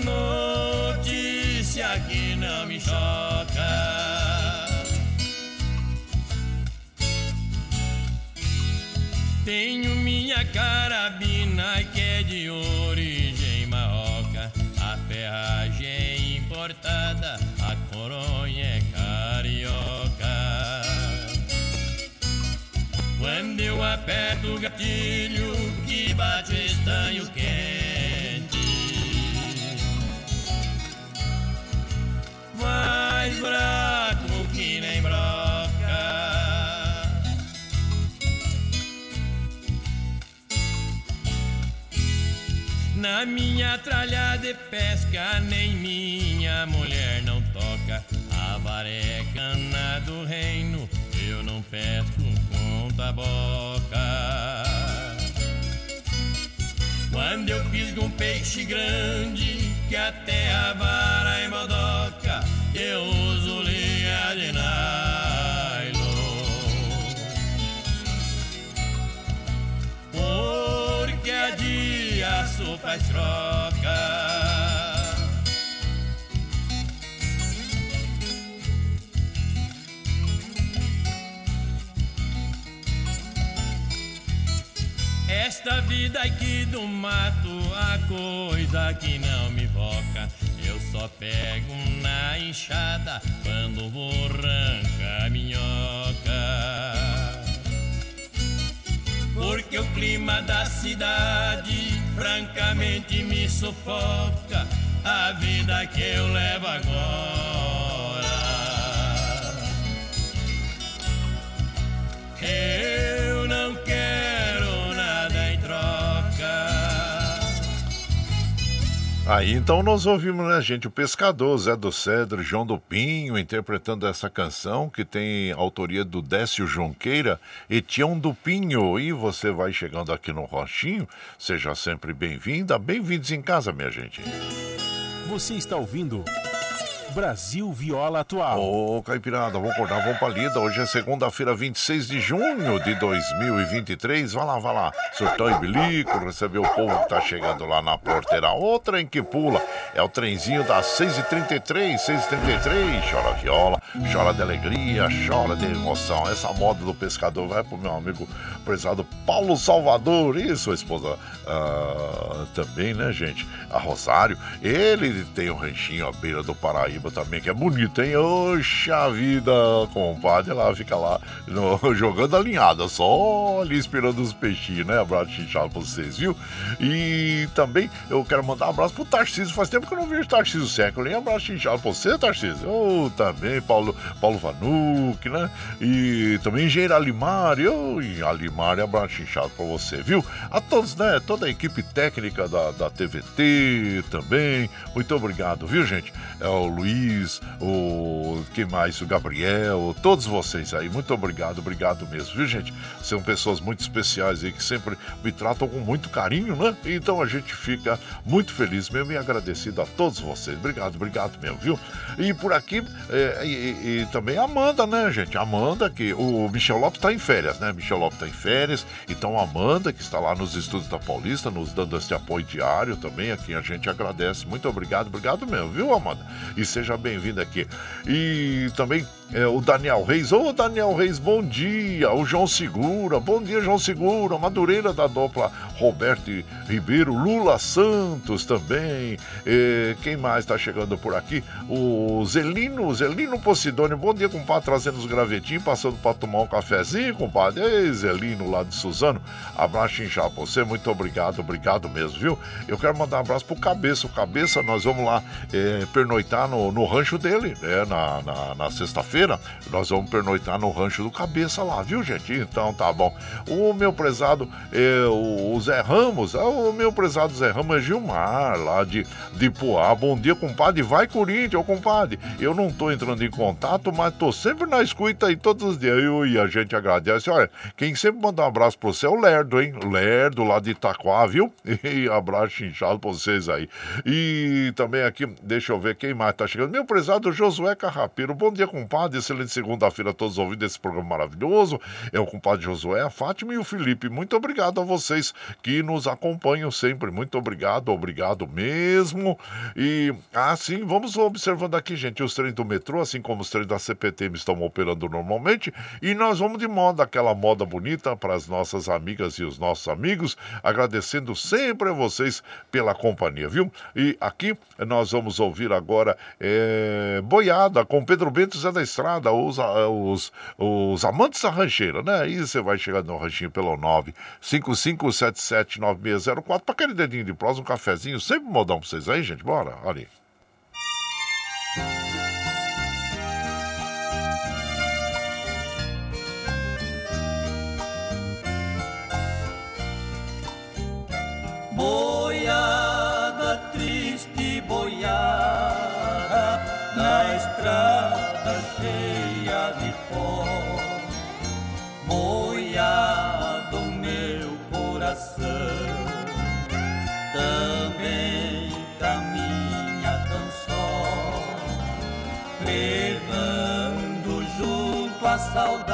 Notícia que não me choca. Tenho minha carabina que é de origem marroca, a ferragem importada, a coronha é carioca. Quando eu aperto o gatilho que bate o estanho quente, mais fraco que nem broca. Na minha tralha de pesca, nem minha mulher não toca. A varecana do reino, eu não pesco com taboca. Quando eu fisgo um peixe grande, que até a vara é modoca, eu uso linha de nylon. Porque a aço faz troca. Esta vida aqui do mato, a coisa que não me foca. Só pego na enxada quando vou arrancar minhoca. Porque o clima da cidade francamente me sufoca. A vida que eu levo agora. Eu Aí então nós ouvimos, né, gente, o Pescador, Zé do Cedro, João do Pinho, interpretando essa canção que tem autoria do Décio Jonqueira e Tião do Pinho. E você vai chegando aqui no Rochinho, seja sempre bem-vinda, bem-vindos em casa, minha gente. Você está ouvindo Brasil Viola Atual. Ô, Caipirada, vamos acordar, vamos pra lida. Hoje é segunda-feira, 26 de junho de 2023. Vai lá, vai lá. Surtão e bilico, receber o povo que tá chegando lá na porteira. Outra em que pula. É o trenzinho das 6h33, 6h33. Chora viola, chora de alegria, chora de emoção. Essa moda do pescador vai pro meu amigo prezado Paulo Salvador e sua esposa ah, também, né, gente? A Rosário. Ele tem um ranchinho à beira do Paraíba também, que é bonito, hein? Oxa vida, compadre. Ela fica lá no- jogando a linhada, só ali esperando os peixinhos, né? Abraço chinchado pra vocês, viu? E também eu quero mandar um abraço pro Tarcísio. Faz tempo que eu não vejo Tarcísio século, hein? Abraço chinchado pra você, Tarcísio. Oh, também, Paulo, Paulo Vanuc, né? E também Engenheiro Alimari. Oh, Alimari, abraço chinchado pra você, viu? A todos, né? Toda a equipe técnica da, da TVT também. Muito obrigado, viu, gente? É o Luiz, o que mais? O Gabriel, todos vocês aí. Muito obrigado, obrigado mesmo, viu, gente? São pessoas muito especiais aí que sempre me tratam com muito carinho, né? Então a gente fica muito feliz mesmo e agradecido a todos vocês. Obrigado, obrigado mesmo, viu? E por aqui, é, e, e- também a Amanda, né, gente? Amanda, que o Michel Lopes está em férias, né? Michel Lopes está em férias, então a Amanda, que está lá nos estúdios da Paulista, nos dando esse apoio diário também, a quem a gente agradece. Muito obrigado, obrigado mesmo, viu, Amanda? E seja bem-vinda aqui. E também é, o Daniel Reis. Ô, Daniel Reis, bom dia. O João Segura, bom dia, João Segura. Madureira da dupla Roberto Ribeiro, Lula Santos também. É, quem mais está chegando por aqui? O Zelino, Zelino Posidônio. Bom dia, compadre, trazendo os gravetinhos, passando para tomar um cafezinho, compadre. Ei, Zelino, lá de Suzano. Abraço inchado pra você, muito obrigado, obrigado mesmo, viu? Eu quero mandar um abraço pro Cabeça. O Cabeça, nós vamos lá é, pernoitar no, no rancho dele, né, na, na, na sexta-feira. Sexta-feira, nós vamos pernoitar no rancho do Cabeça lá, viu, gente? Então tá bom. O meu prezado, é, o Zé Ramos, é, o meu prezado Zé Ramos é Gilmar, lá de, de Poá. Bom dia, compadre. Vai, Corinthians, compadre. Eu não tô entrando em contato, mas tô sempre na escuta aí todos os dias. Eu, e a gente agradece. Olha, quem sempre manda um abraço pro você é o Lerdo, hein? Lerdo lá de Itaquá, viu? E abraço inchado pra vocês aí. E também aqui, deixa eu ver quem mais tá chegando. Meu prezado Josué Carrapeiro. Bom dia, compadre. Excelente segunda-feira a todos ouvindo esse programa maravilhoso. É o compadre Josué, a Fátima e o Felipe. Muito obrigado a vocês que nos acompanham sempre. Muito obrigado, obrigado mesmo. E assim, vamos observando aqui, gente, os trens do metrô, assim como os trens da CPTM estão operando normalmente. E nós vamos de moda, aquela moda bonita para as nossas amigas e os nossos amigos, agradecendo sempre a vocês pela companhia, viu? E aqui nós vamos ouvir agora é, Boiada com Pedro Bento Zé da Estrada, os, os, os amantes da rancheira, né? Aí você vai chegar no ranchinho pelo 955779604 para aquele dedinho de prosa, um cafezinho, sempre modão para vocês aí, gente. Bora, olha aí. Saudade,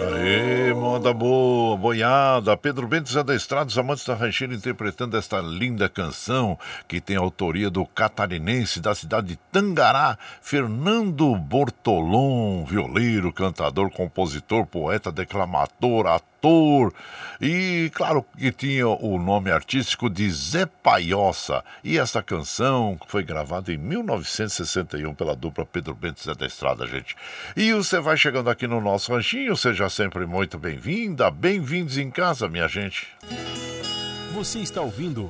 Aê, moda boa, boiada. Pedro Bento Zé da Estrada, os amantes da rancheira interpretando esta linda canção que tem autoria do catarinense da cidade de Tangará, Fernando Bortolom, violeiro, cantador, compositor, poeta, declamador, ator cantor. E claro que tinha o nome artístico de Zé Paiossa. E essa canção foi gravada em 1961 pela dupla Pedro Bento Zé da Estrada, gente. E você vai chegando aqui no nosso ranchinho, seja sempre muito bem-vinda. Bem-vindos em casa, minha gente. Você está ouvindo.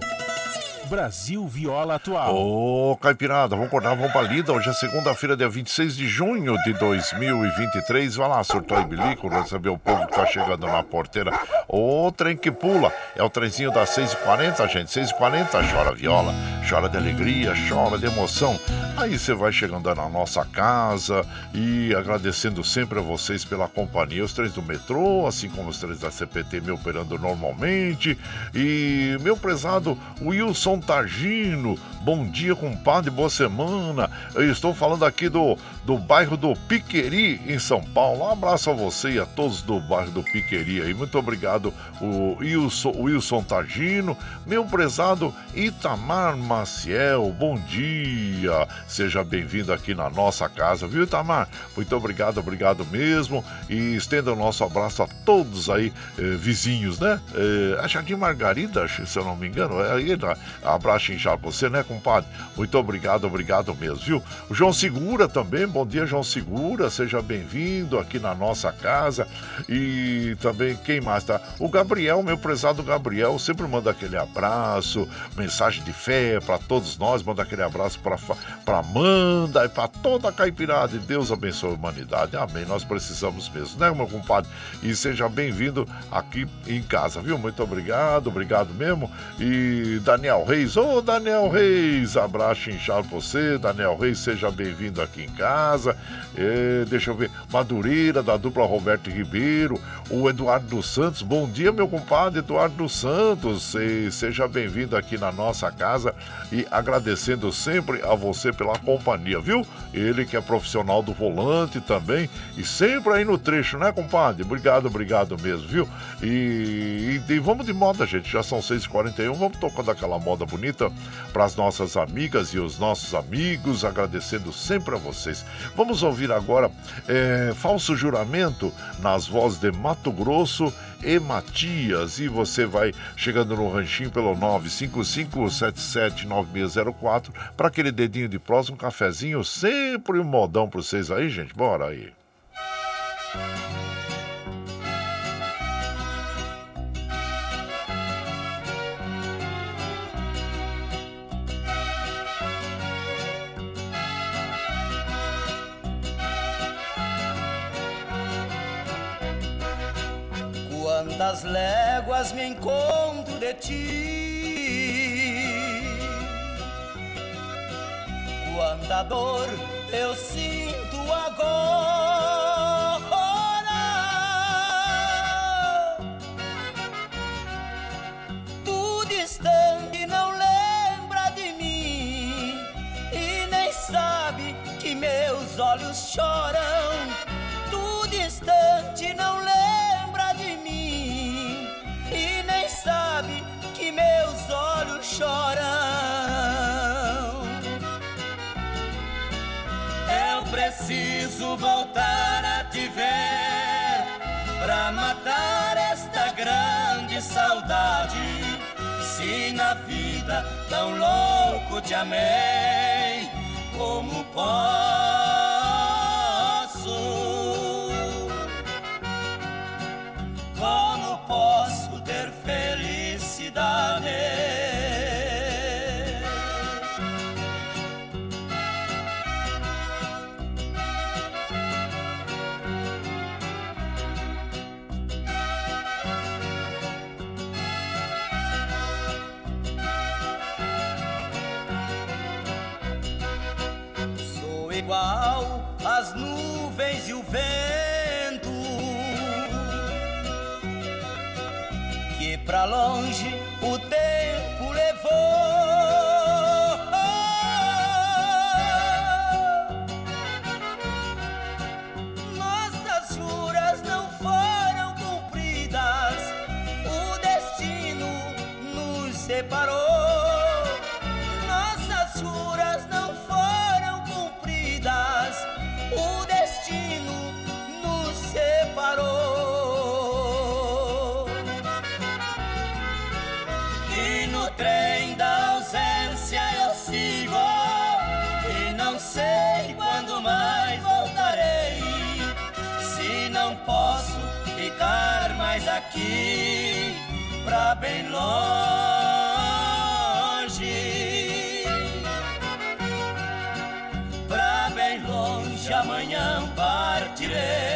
Brasil Viola Atual. Ô, Caipirada, vamos acordar, vamos pra lida. Hoje é segunda-feira, dia 26 de junho de 2023. Vai lá, surtou e bilico, receber o povo que tá chegando na porteira. Ô, trem que pula. É o trenzinho das 6h40, gente. 6h40, chora viola, chora de alegria, chora de emoção. Aí você vai chegando na nossa casa e agradecendo sempre a vocês pela companhia. Os trens do metrô, assim como os trens da CPT me operando normalmente. E meu prezado Wilson Tagino. Bom dia, compadre, boa semana. Eu estou falando aqui do, do bairro do Piqueri, em São Paulo. Um abraço a você e a todos do bairro do Piqueri aí. Muito obrigado, o Wilson, Wilson Tagino. Meu prezado Itamar Maciel, bom dia. Seja bem-vindo aqui na nossa casa, viu, Itamar? Muito obrigado, obrigado mesmo. E estenda o nosso abraço a todos aí, eh, vizinhos, né? Eh, a Jardim Margarida, se eu não me engano, é aí, Abraço inchado pra você, né, compadre? Muito obrigado, obrigado mesmo, viu? O João Segura também, bom dia, João Segura, seja bem-vindo aqui na nossa casa. E também, quem mais tá? O Gabriel, meu prezado Gabriel, sempre manda aquele abraço, mensagem de fé para todos nós, manda aquele abraço para Amanda e para toda a caipirada. E Deus abençoe a humanidade. Amém. Nós precisamos mesmo, né, meu compadre? E seja bem-vindo aqui em casa, viu? Muito obrigado, obrigado mesmo. E Daniel Reis. Ô, oh, Daniel Reis, abraço inchado você. Daniel Reis, seja bem-vindo aqui em casa. Deixa eu ver, Madureira, da dupla Roberto Ribeiro. O Eduardo dos Santos, bom dia, meu compadre Eduardo dos Santos. E seja bem-vindo aqui na nossa casa e agradecendo sempre a você pela companhia, viu? Ele que é profissional do volante também e sempre aí no trecho, né, compadre? Obrigado, obrigado mesmo, viu? E, e, e vamos de moda, gente. Já são 6h41, vamos tocando aquela moda bonita para as nossas amigas e os nossos amigos, agradecendo sempre a vocês. Vamos ouvir agora é, Falso Juramento nas vozes de Mato Grosso e Matias. E você vai chegando no ranchinho pelo 955779604 para aquele dedinho de próximo, um cafezinho, sempre um modão para vocês aí, gente. Bora aí. Tão louco te amei, como posso? Longe. Pra bem longe amanhã partirei.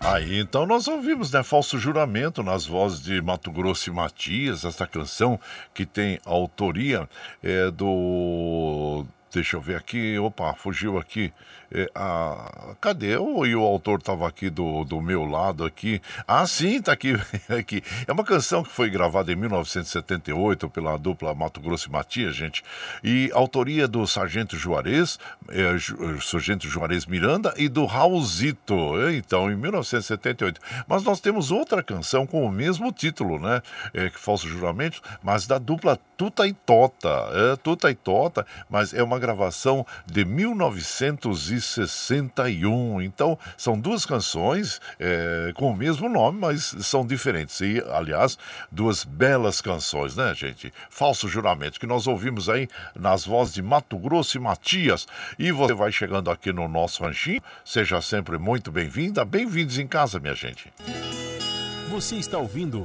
Aí então nós ouvimos, né? Falso Juramento nas vozes de Mato Grosso e Matias, essa canção que tem autoria é, do. Deixa eu ver aqui, opa, fugiu aqui. É, a, cadê? O, e o autor estava aqui do, do meu lado aqui. Ah, sim, tá aqui, aqui. É uma canção que foi gravada em 1978 pela dupla Mato Grosso e Matias, gente. E autoria do Sargento Juarez, é, Ju, Sargento Juarez Miranda e do Raulzito. Então, em 1978. Mas nós temos outra canção com o mesmo título, né? É, que falso juramento, mas da dupla Tuta e Tota. É, Tuta e Tota, mas é uma gravação de 1900 1961. Então, são duas canções é, com o mesmo nome, mas são diferentes. E, aliás, duas belas canções, né, gente? Falso Juramento, que nós ouvimos aí nas vozes de Mato Grosso e Matias. E você vai chegando aqui no nosso ranchinho. Seja sempre muito bem-vinda. Bem-vindos em casa, minha gente. Você está ouvindo.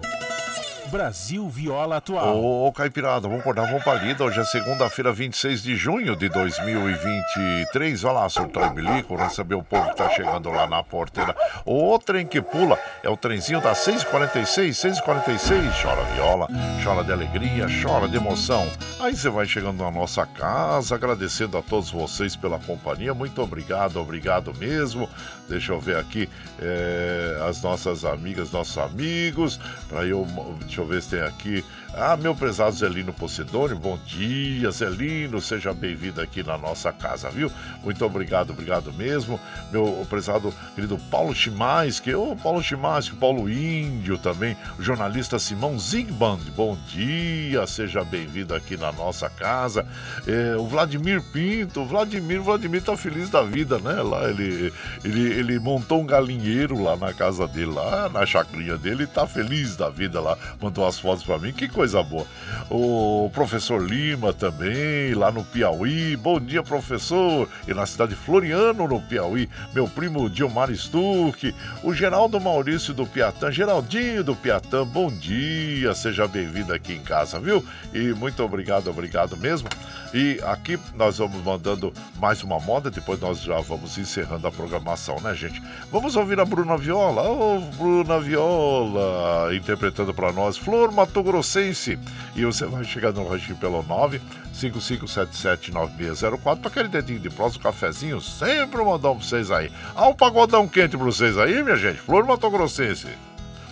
Brasil Viola Atual. Ô, ô Caipirada, vamos acordar, vamos pra lida. Hoje é segunda-feira, 26 de junho de 2023. Vai lá, surtou e bilico, receber o povo que tá chegando lá na porteira. O trem que pula é o trenzinho das 6h46, 6h46. Chora viola, chora de alegria, chora de emoção. Aí você vai chegando na nossa casa, agradecendo a todos vocês pela companhia. Muito obrigado, obrigado mesmo. Deixa eu ver aqui é, as nossas amigas, nossos amigos. Para eu, deixa eu ver se tem aqui. Ah, meu prezado Zelino Posidônio, bom dia, Zelino, seja bem-vindo aqui na nossa casa, viu? Muito obrigado, obrigado mesmo. Meu prezado querido Paulo Chimaski, ô Paulo Chimaski, Paulo Índio também, o jornalista Simão Zigband, bom dia, seja bem-vindo aqui na nossa casa. É, o Vladimir Pinto, Vladimir, Vladimir tá feliz da vida, né? Lá ele, ele, ele montou um galinheiro lá na casa dele, lá na chacrinha dele, e tá feliz da vida lá, mandou as fotos para mim, que coisa coisa boa. O professor Lima também, lá no Piauí. Bom dia, professor. E na cidade de Floriano, no Piauí. Meu primo Dilmar Stuck. O Geraldo Maurício do Piatã. Geraldinho do Piatã, bom dia. Seja bem-vindo aqui em casa, viu? E muito obrigado, obrigado mesmo. E aqui nós vamos mandando mais uma moda, depois nós já vamos encerrando a programação, né, gente? Vamos ouvir a Bruna Viola. Ô, oh, Bruna Viola, interpretando para nós Flor Mato Grossense. E você vai chegar no ranchinho pelo 9 55779604 para aquele dedinho de próximo, um cafezinho, sempre mandão pra vocês aí. Há um pagodão quente pra vocês aí, minha gente. Flor Mato Grossense.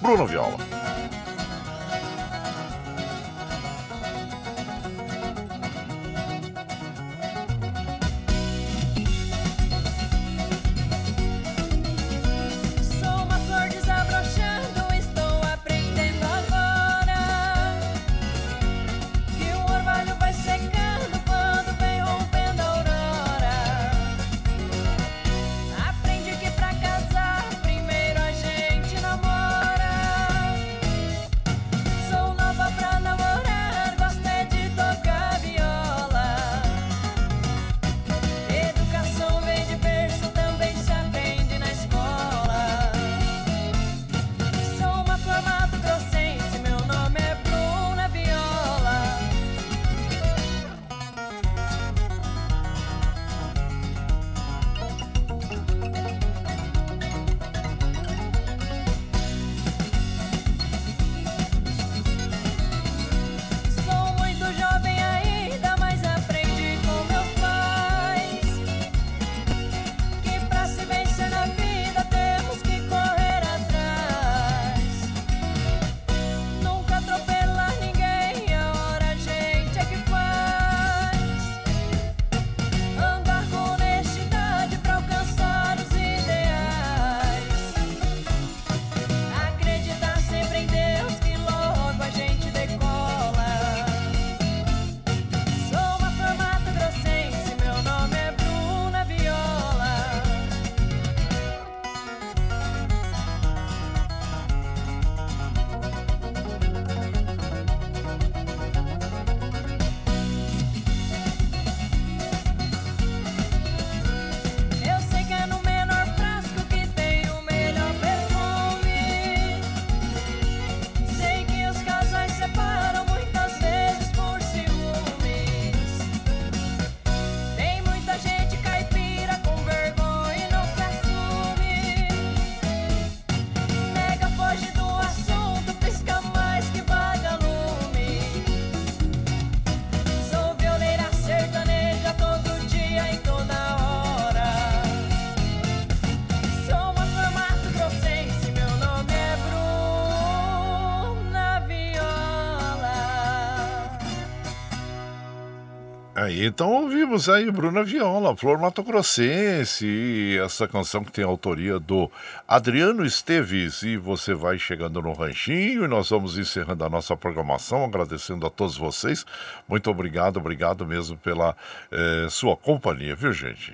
Bruno Viola. Aí, então ouvimos aí Bruna Viola, Flor Mato Grossense, essa canção que tem autoria do Adriano Esteves. E você vai chegando no ranchinho e nós vamos encerrando a nossa programação, agradecendo a todos vocês. Muito obrigado, obrigado mesmo pela eh, sua companhia, viu gente?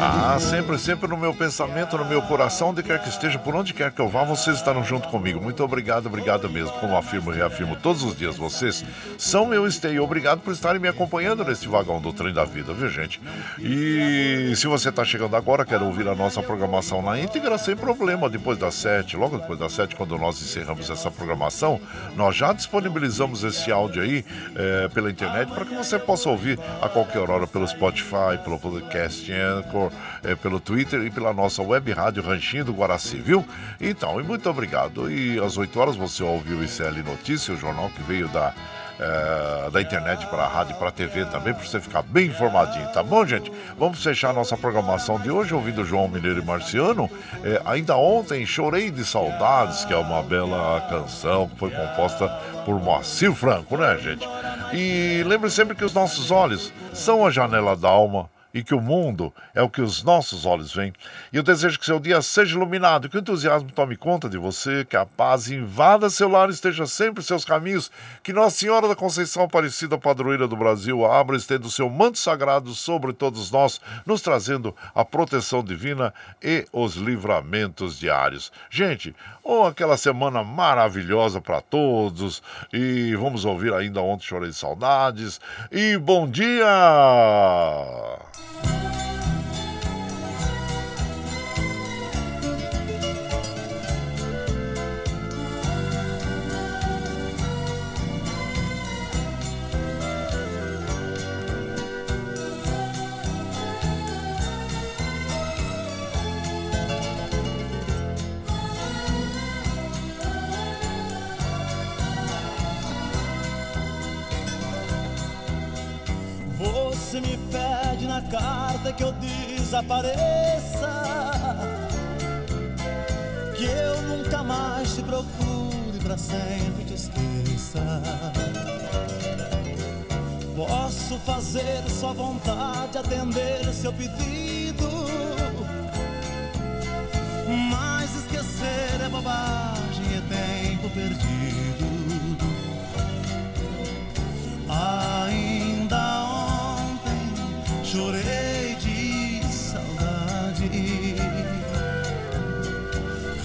Ah, sempre, sempre no meu pensamento, no meu coração, onde quer que esteja, por onde quer que eu vá, vocês estarão junto comigo. Muito obrigado, obrigado mesmo. Como afirmo e reafirmo todos os dias, vocês são meu esteio. Obrigado por estarem me acompanhando nesse vagão do trem da vida, viu, gente? E se você está chegando agora, quer ouvir a nossa programação na íntegra, sem problema, depois das sete, logo depois das sete, quando nós encerramos essa programação, nós já disponibilizamos esse áudio aí eh, pela internet para que você possa ouvir a qualquer hora pelo Spotify, pelo podcast Anchor, eh, pelo Twitter e pela nossa web rádio Ranchinho do Guaraci, viu? Então, e muito obrigado. E às 8 horas você ouviu o ICL Notícia, o jornal que veio da é, da internet para a rádio e para a TV também, para você ficar bem informadinho, tá bom, gente? Vamos fechar nossa programação de hoje ouvindo João Mineiro e Marciano. É, ainda ontem, Chorei de Saudades, que é uma bela canção que foi composta por Moacir Franco, né, gente? E lembre sempre que os nossos olhos são a janela da alma e que o mundo é o que os nossos olhos veem. E eu desejo que seu dia seja iluminado, que o entusiasmo tome conta de você, que a paz invada seu lar e esteja sempre em seus caminhos, que Nossa Senhora da Conceição Aparecida, padroeira do Brasil, abra e estenda o seu manto sagrado sobre todos nós, nos trazendo a proteção divina e os livramentos diários. Gente, ou aquela semana maravilhosa para todos, e vamos ouvir ainda Ontem Chorei de Saudades, e bom dia!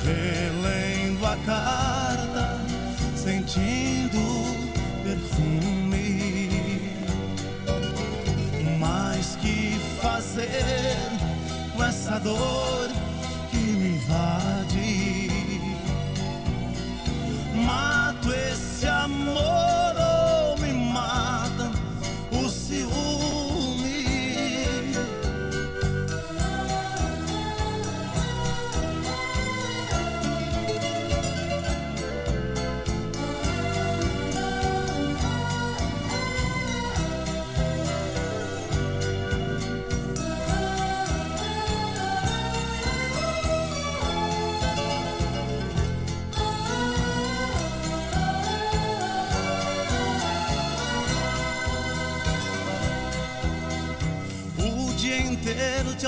Relendo a carta, sentindo perfume. Mas que fazer com essa dor que me invade? Mato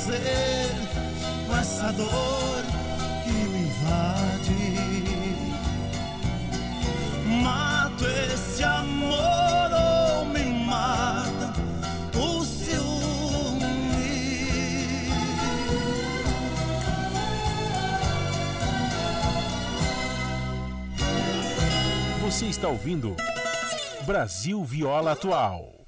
vencer com essa dor que me invade. Mato esse amor ou me mata o ciúme. Você está ouvindo Brasil Viola Atual.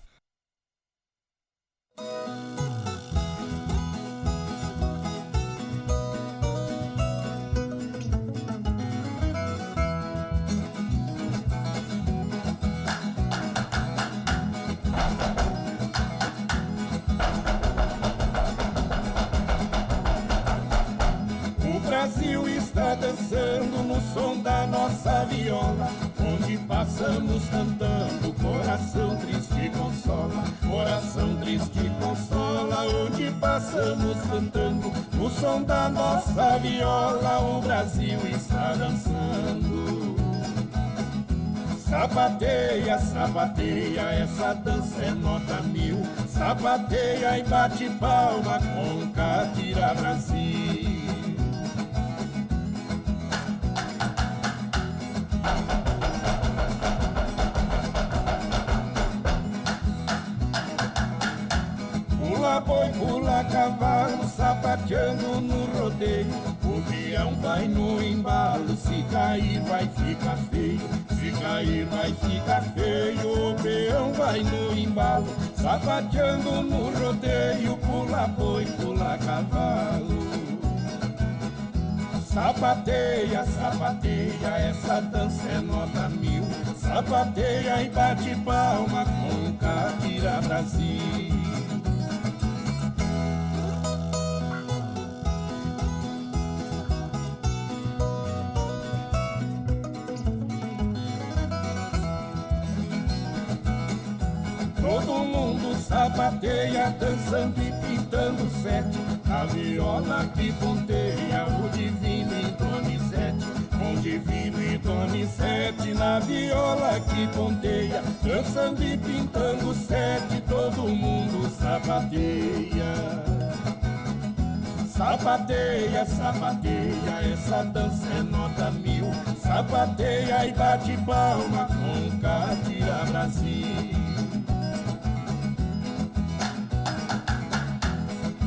Passamos cantando, no som da nossa viola. O Brasil está dançando. Sapateia, sapateia, essa dança é nota mil. Sapateia e bate palma com Catira Brasil. Pula cavalo, sapateando no rodeio. O peão vai no embalo, se cair vai ficar feio. Se cair vai ficar feio, o peão vai no embalo, sapateando no rodeio. Pula boi, pula cavalo. Sapateia, sapateia, essa dança é nota mil. Sapateia e bate palma com Catira Brasil. Sapateia, dançando e pintando sete. A viola que ponteia, o divino em Donizete. Com divino e Donizete, na viola que ponteia. Dançando e pintando sete, todo mundo sapateia. Sapateia, sapateia, essa dança é nota mil. Sapateia e bate palma com Catira Brasil.